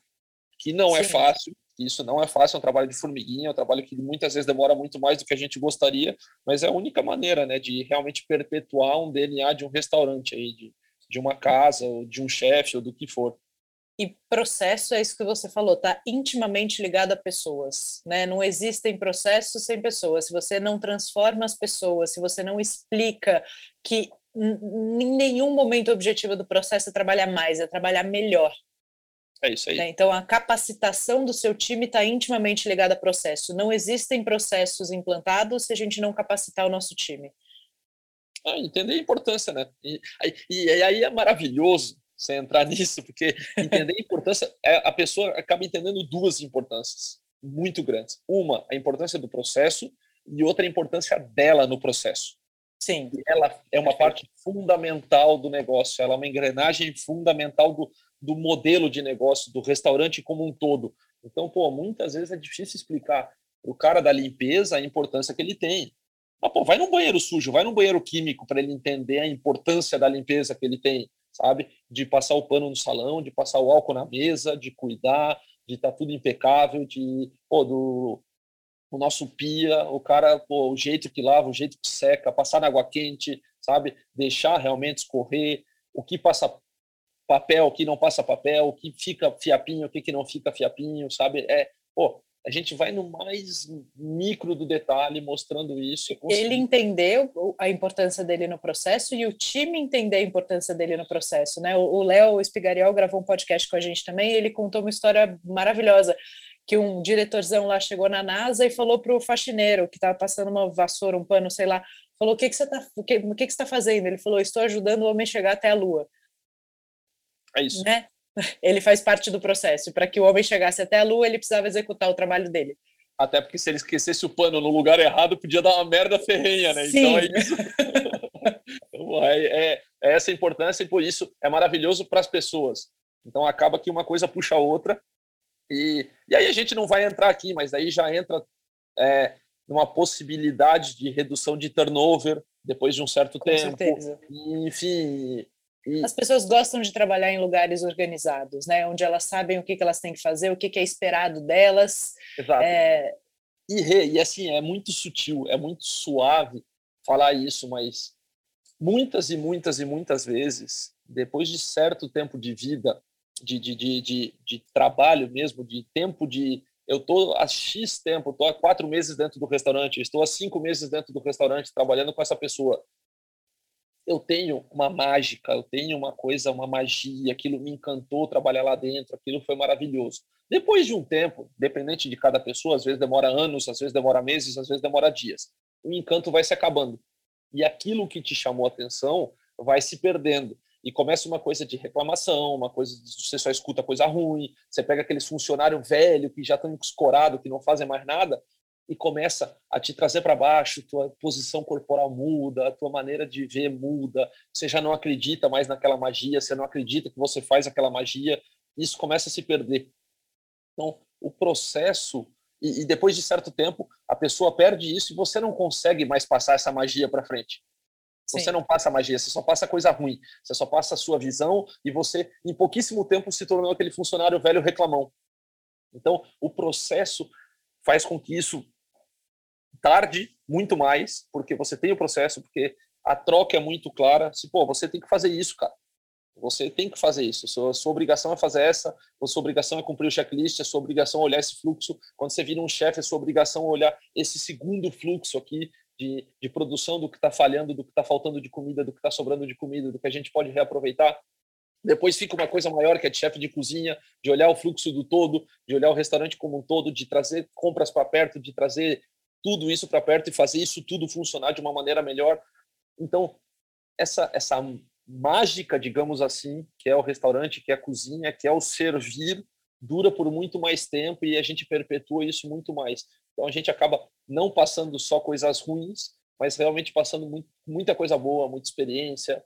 Que não é Sim. é fácil, isso não é fácil, é um trabalho de formiguinha, é um trabalho que muitas vezes demora muito mais do que a gente gostaria, mas é a única maneira, né, de realmente perpetuar um DNA de um restaurante aí, de, de uma casa ou de um chefe ou do que for. E processo é isso que você falou, está intimamente ligado a pessoas, né? Não existem processos sem pessoas. Se você não transforma as pessoas, se você não explica que em nenhum momento o objetivo do processo é trabalhar mais, é trabalhar melhor. É isso aí. Né? Então, a capacitação do seu time está intimamente ligada a processo. Não existem processos implantados se a gente não capacitar o nosso time. Ah, entender a importância, né? E, e, e aí é maravilhoso sem entrar *laughs* nisso, porque entender a importância, é, a pessoa acaba entendendo duas importâncias muito grandes. Uma, a importância do processo, e outra, a importância dela no processo. Sim. Ela é uma parte fundamental do negócio, ela é uma engrenagem fundamental do, do modelo de negócio, do restaurante como um todo. Então, pô, muitas vezes é difícil explicar o cara da limpeza a importância que ele tem. Pô, vai num banheiro sujo, vai num banheiro químico para ele entender a importância da limpeza que ele tem, sabe? De passar o pano no salão, de passar o álcool na mesa, de cuidar, de estar tá tudo impecável, de, pô, do o nosso pia, o cara, pô, o jeito que lava, o jeito que seca, passar na água quente, sabe? Deixar realmente escorrer, o que passa papel, o que não passa papel, o que fica fiapinho, o que, que não fica fiapinho, sabe? É, pô, a gente vai no mais micro do detalhe mostrando isso. Ele entendeu a importância dele no processo e o time entender a importância dele no processo, né? O Léo Espigariel gravou um podcast com a gente também e ele contou uma história maravilhosa que um diretorzão lá chegou na NASA e falou para o faxineiro que estava passando uma vassoura, um pano, sei lá, falou: "O que que você está, o que, o que que está fazendo?" Ele falou: "Estou ajudando o homem a chegar até a Lua." É isso. Né? Ele faz parte do processo. Para que o homem chegasse até a Lua, ele precisava executar o trabalho dele. Até porque se ele esquecesse o pano no lugar errado, podia dar uma merda ferrenha, né? Sim. Então é isso. *laughs* então, é, é, é essa importância e por isso é maravilhoso para as pessoas. Então acaba que uma coisa puxa a outra e, e aí a gente não vai entrar aqui, mas aí já entra é, numa possibilidade de redução de turnover depois de um certo Com tempo. Certeza. E, enfim. E... As pessoas gostam de trabalhar em lugares organizados, né? Onde elas sabem o que, que elas têm que fazer, o que, que é esperado delas. Exato. É... E, e assim, é muito sutil, é muito suave falar isso, mas muitas e muitas e muitas vezes, depois de certo tempo de vida, de, de, de, de, de trabalho mesmo, de tempo de. Eu estou há X tempo, estou há quatro meses dentro do restaurante, estou há cinco meses dentro do restaurante trabalhando com essa pessoa. Eu tenho uma mágica, eu tenho uma coisa, uma magia, aquilo me encantou trabalhar lá dentro, aquilo foi maravilhoso. Depois de um tempo, dependente de cada pessoa, às vezes demora anos, às vezes demora meses, às vezes demora dias. O encanto vai se acabando. E aquilo que te chamou a atenção vai se perdendo e começa uma coisa de reclamação, uma coisa de você só escuta coisa ruim, você pega aqueles funcionários velho que já estão escorados, que não fazem mais nada, e começa a te trazer para baixo, tua posição corporal muda, a tua maneira de ver muda, você já não acredita mais naquela magia, você não acredita que você faz aquela magia, isso começa a se perder. Então, o processo e, e depois de certo tempo, a pessoa perde isso e você não consegue mais passar essa magia para frente. Sim. Você não passa magia, você só passa coisa ruim. Você só passa a sua visão e você, em pouquíssimo tempo, se tornou aquele funcionário velho reclamão. Então, o processo faz com que isso tarde muito mais, porque você tem o processo, porque a troca é muito clara. Se, pô, você tem que fazer isso, cara. Você tem que fazer isso. Sua, sua obrigação é fazer essa, sua obrigação é cumprir o checklist, a sua obrigação é olhar esse fluxo. Quando você vira um chefe, a sua obrigação é olhar esse segundo fluxo aqui, de, de produção do que está falhando, do que está faltando de comida, do que está sobrando de comida, do que a gente pode reaproveitar. Depois fica uma coisa maior, que é de chefe de cozinha, de olhar o fluxo do todo, de olhar o restaurante como um todo, de trazer compras para perto, de trazer tudo isso para perto e fazer isso tudo funcionar de uma maneira melhor. Então, essa, essa mágica, digamos assim, que é o restaurante, que é a cozinha, que é o servir, dura por muito mais tempo e a gente perpetua isso muito mais. Então a gente acaba não passando só coisas ruins, mas realmente passando muito, muita coisa boa, muita experiência.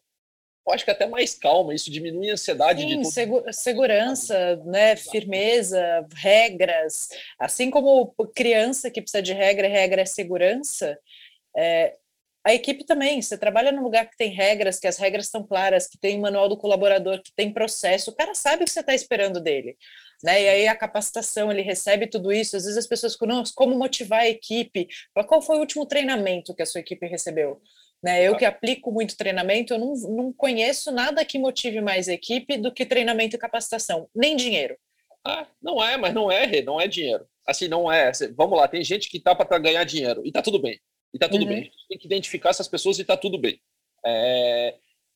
Eu acho que até mais calma, isso diminui a ansiedade Sim, de segu segurança, né, firmeza, regras. Assim como criança que precisa de regra, regra é segurança, é, a equipe também, você trabalha num lugar que tem regras, que as regras estão claras, que tem manual do colaborador, que tem processo, o cara sabe o que você está esperando dele né? E aí a capacitação, ele recebe tudo isso. Às vezes as pessoas conosco, como motivar a equipe? Qual foi o último treinamento que a sua equipe recebeu? Né, eu que aplico muito treinamento, eu não, não conheço nada que motive mais equipe do que treinamento e capacitação, nem dinheiro. Ah, não é, mas não é, não é dinheiro. Assim, não é. Vamos lá, tem gente que tá para ganhar dinheiro e tá tudo bem. E tá tudo uhum. bem. Tem que identificar essas pessoas e tá tudo bem. É,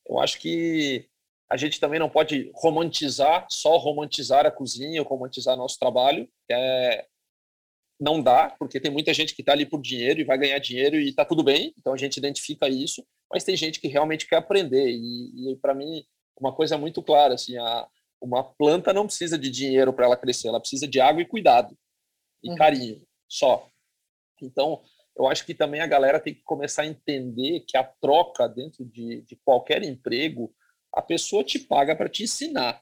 eu acho que a gente também não pode romantizar, só romantizar a cozinha romantizar nosso trabalho. É, não dá, porque tem muita gente que está ali por dinheiro e vai ganhar dinheiro e está tudo bem, então a gente identifica isso, mas tem gente que realmente quer aprender. E, e para mim, uma coisa muito clara: assim, a, uma planta não precisa de dinheiro para ela crescer, ela precisa de água e cuidado, e uhum. carinho, só. Então, eu acho que também a galera tem que começar a entender que a troca dentro de, de qualquer emprego, a pessoa te paga para te ensinar.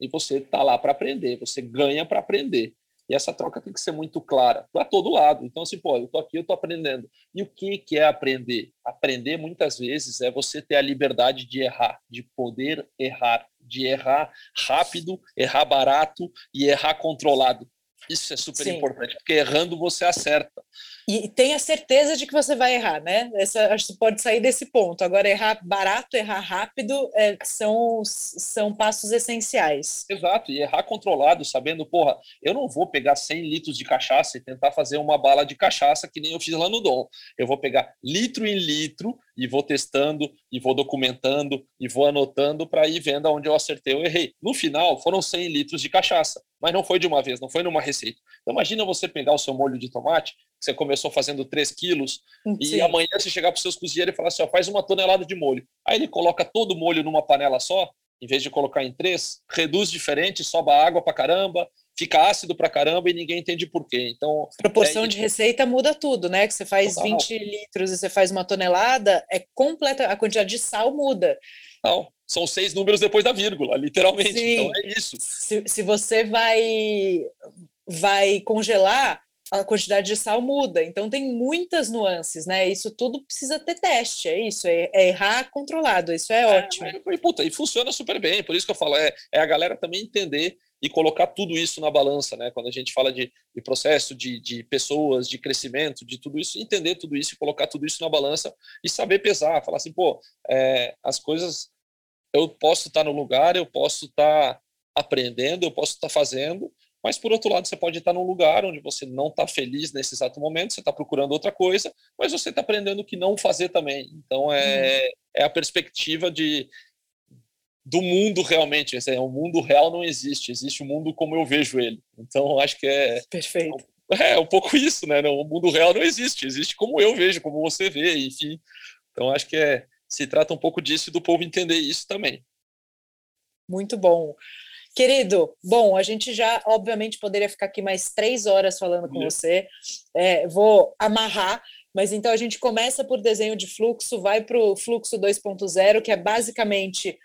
E você está lá para aprender, você ganha para aprender. E essa troca tem que ser muito clara para todo lado. Então, assim, pô, eu estou aqui, eu estou aprendendo. E o que, que é aprender? Aprender, muitas vezes, é você ter a liberdade de errar, de poder errar, de errar rápido, errar barato e errar controlado. Isso é super Sim. importante, porque errando você acerta. E tenha certeza de que você vai errar, né? Essa, acho que pode sair desse ponto. Agora, errar barato, errar rápido é, são, são passos essenciais. Exato, e errar controlado, sabendo, porra, eu não vou pegar 100 litros de cachaça e tentar fazer uma bala de cachaça que nem eu fiz lá no Dom. Eu vou pegar litro em litro e vou testando, e vou documentando, e vou anotando para ir vendo onde eu acertei ou errei. No final, foram 100 litros de cachaça, mas não foi de uma vez, não foi numa receita. Então, imagina você pegar o seu molho de tomate você começou fazendo 3 quilos, Sim. e amanhã você chegar para os seus cozinheiros e falar assim: ó, faz uma tonelada de molho. Aí ele coloca todo o molho numa panela só, em vez de colocar em três, reduz diferente, soba água para caramba, fica ácido para caramba e ninguém entende por quê. Então, proporção é, de receita muda tudo, né? Que você faz total. 20 litros e você faz uma tonelada, é completa, a quantidade de sal muda. Não, são seis números depois da vírgula, literalmente. Sim. Então é isso. Se, se você vai vai congelar, a quantidade de sal muda. Então tem muitas nuances, né? Isso tudo precisa ter teste, é isso, é, é errar controlado, isso é, é ótimo. E, puta, e funciona super bem, por isso que eu falo, é, é a galera também entender e colocar tudo isso na balança, né? Quando a gente fala de, de processo, de, de pessoas, de crescimento, de tudo isso, entender tudo isso e colocar tudo isso na balança e saber pesar, falar assim, pô, é, as coisas, eu posso estar no lugar, eu posso estar aprendendo, eu posso estar fazendo, mas, por outro lado, você pode estar num lugar onde você não está feliz nesse exato momento, você está procurando outra coisa, mas você está aprendendo o que não fazer também. Então, é, uhum. é a perspectiva de, do mundo realmente. É, o mundo real não existe, existe o mundo como eu vejo ele. Então, acho que é. Perfeito. É um pouco isso, né? O mundo real não existe, existe como eu vejo, como você vê, enfim. Então, acho que é, se trata um pouco disso e do povo entender isso também. Muito bom. Querido, bom, a gente já, obviamente, poderia ficar aqui mais três horas falando com você. É, vou amarrar, mas então a gente começa por desenho de fluxo, vai para o fluxo 2.0, que é basicamente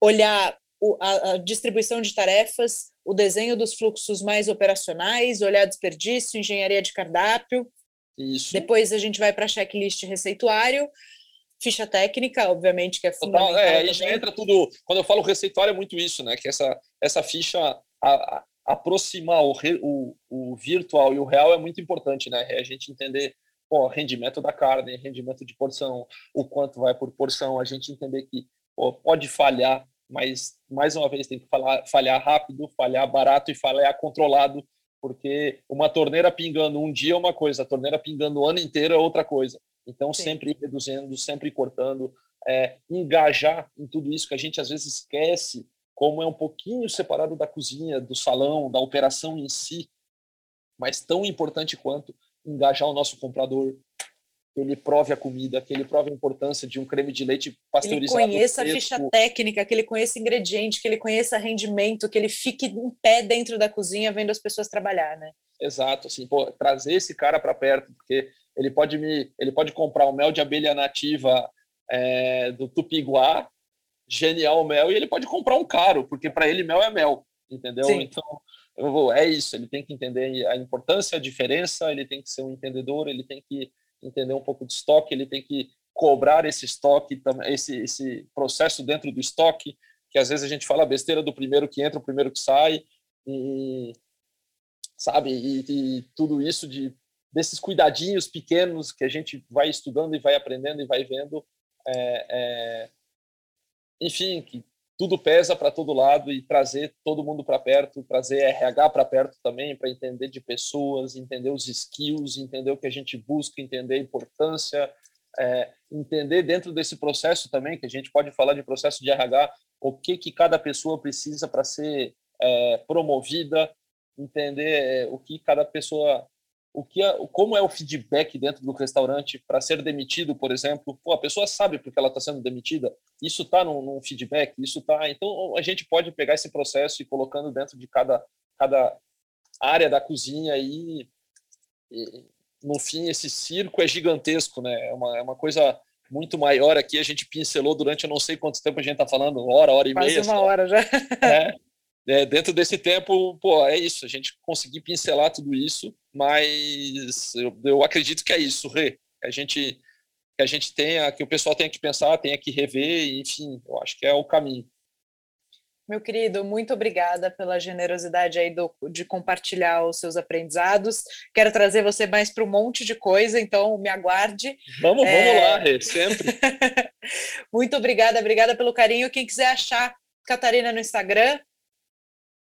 olhar o, a, a distribuição de tarefas, o desenho dos fluxos mais operacionais, olhar desperdício, engenharia de cardápio. Isso. Depois a gente vai para checklist receituário ficha técnica, obviamente, que é fundamental. É, aí já entra tudo. Quando eu falo receituário, é muito isso, né? Que essa, essa ficha a, a, aproximar o, re, o, o virtual e o real é muito importante, né? É a gente entender pô, rendimento da carne, rendimento de porção, o quanto vai por porção, a gente entender que pô, pode falhar, mas mais uma vez tem que falar, falhar rápido, falhar barato e falhar controlado, porque uma torneira pingando um dia é uma coisa, a torneira pingando o ano inteiro é outra coisa. Então, Sim. sempre reduzindo, sempre cortando, é, engajar em tudo isso que a gente às vezes esquece, como é um pouquinho separado da cozinha, do salão, da operação em si, mas tão importante quanto engajar o nosso comprador, que ele prove a comida, que ele prove a importância de um creme de leite pasteurizado. Que ele conheça a ficha técnica, que ele conheça ingrediente, que ele conheça rendimento, que ele fique em pé dentro da cozinha vendo as pessoas trabalhar, né? Exato, assim, pô, trazer esse cara para perto, porque ele pode me, ele pode comprar o mel de abelha nativa é, do Tupiguá, genial mel, e ele pode comprar um caro, porque para ele mel é mel, entendeu? Sim. Então, vou, é isso, ele tem que entender a importância, a diferença, ele tem que ser um entendedor, ele tem que entender um pouco de estoque, ele tem que cobrar esse estoque, esse, esse processo dentro do estoque, que às vezes a gente fala besteira do primeiro que entra, o primeiro que sai, e sabe, e, e tudo isso de desses cuidadinhos pequenos que a gente vai estudando e vai aprendendo e vai vendo, é, é, enfim, que tudo pesa para todo lado e trazer todo mundo para perto, trazer RH para perto também, para entender de pessoas, entender os skills, entender o que a gente busca, entender a importância, é, entender dentro desse processo também, que a gente pode falar de processo de RH, o que, que cada pessoa precisa para ser é, promovida, entender é, o que cada pessoa o que é, como é o feedback dentro do restaurante para ser demitido, por exemplo. Pô, a pessoa sabe porque ela está sendo demitida. Isso está num, num, feedback, isso está. Então a gente pode pegar esse processo e colocando dentro de cada, cada área da cozinha e, e no fim, esse circo é gigantesco, né? É uma, é uma coisa muito maior aqui. A gente pincelou durante eu não sei quanto tempo a gente está falando, hora, hora e Quase meia. Quase uma só. hora já. É, *laughs* é, dentro desse tempo, pô, é isso. A gente conseguir pincelar tudo isso, mas eu, eu acredito que é isso, Rê. Que a gente que a gente tenha, que o pessoal tenha que pensar, tenha que rever, enfim, eu acho que é o caminho. Meu querido, muito obrigada pela generosidade aí do, de compartilhar os seus aprendizados. Quero trazer você mais para um monte de coisa, então me aguarde. Vamos, é... vamos lá, Rê, sempre. *laughs* muito obrigada, obrigada pelo carinho. Quem quiser achar Catarina no Instagram,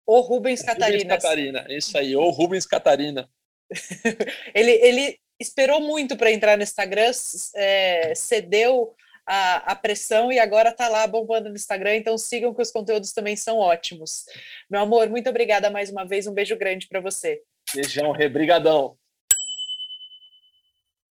ou Rubens Catarina. Rubens Catarina, isso aí, ou Rubens Catarina. *laughs* ele, ele esperou muito para entrar no Instagram, é, cedeu a, a, pressão e agora está lá bombando no Instagram, então sigam que os conteúdos também são ótimos. Meu amor, muito obrigada mais uma vez, um beijo grande para você. Beijão, Rê, brigadão.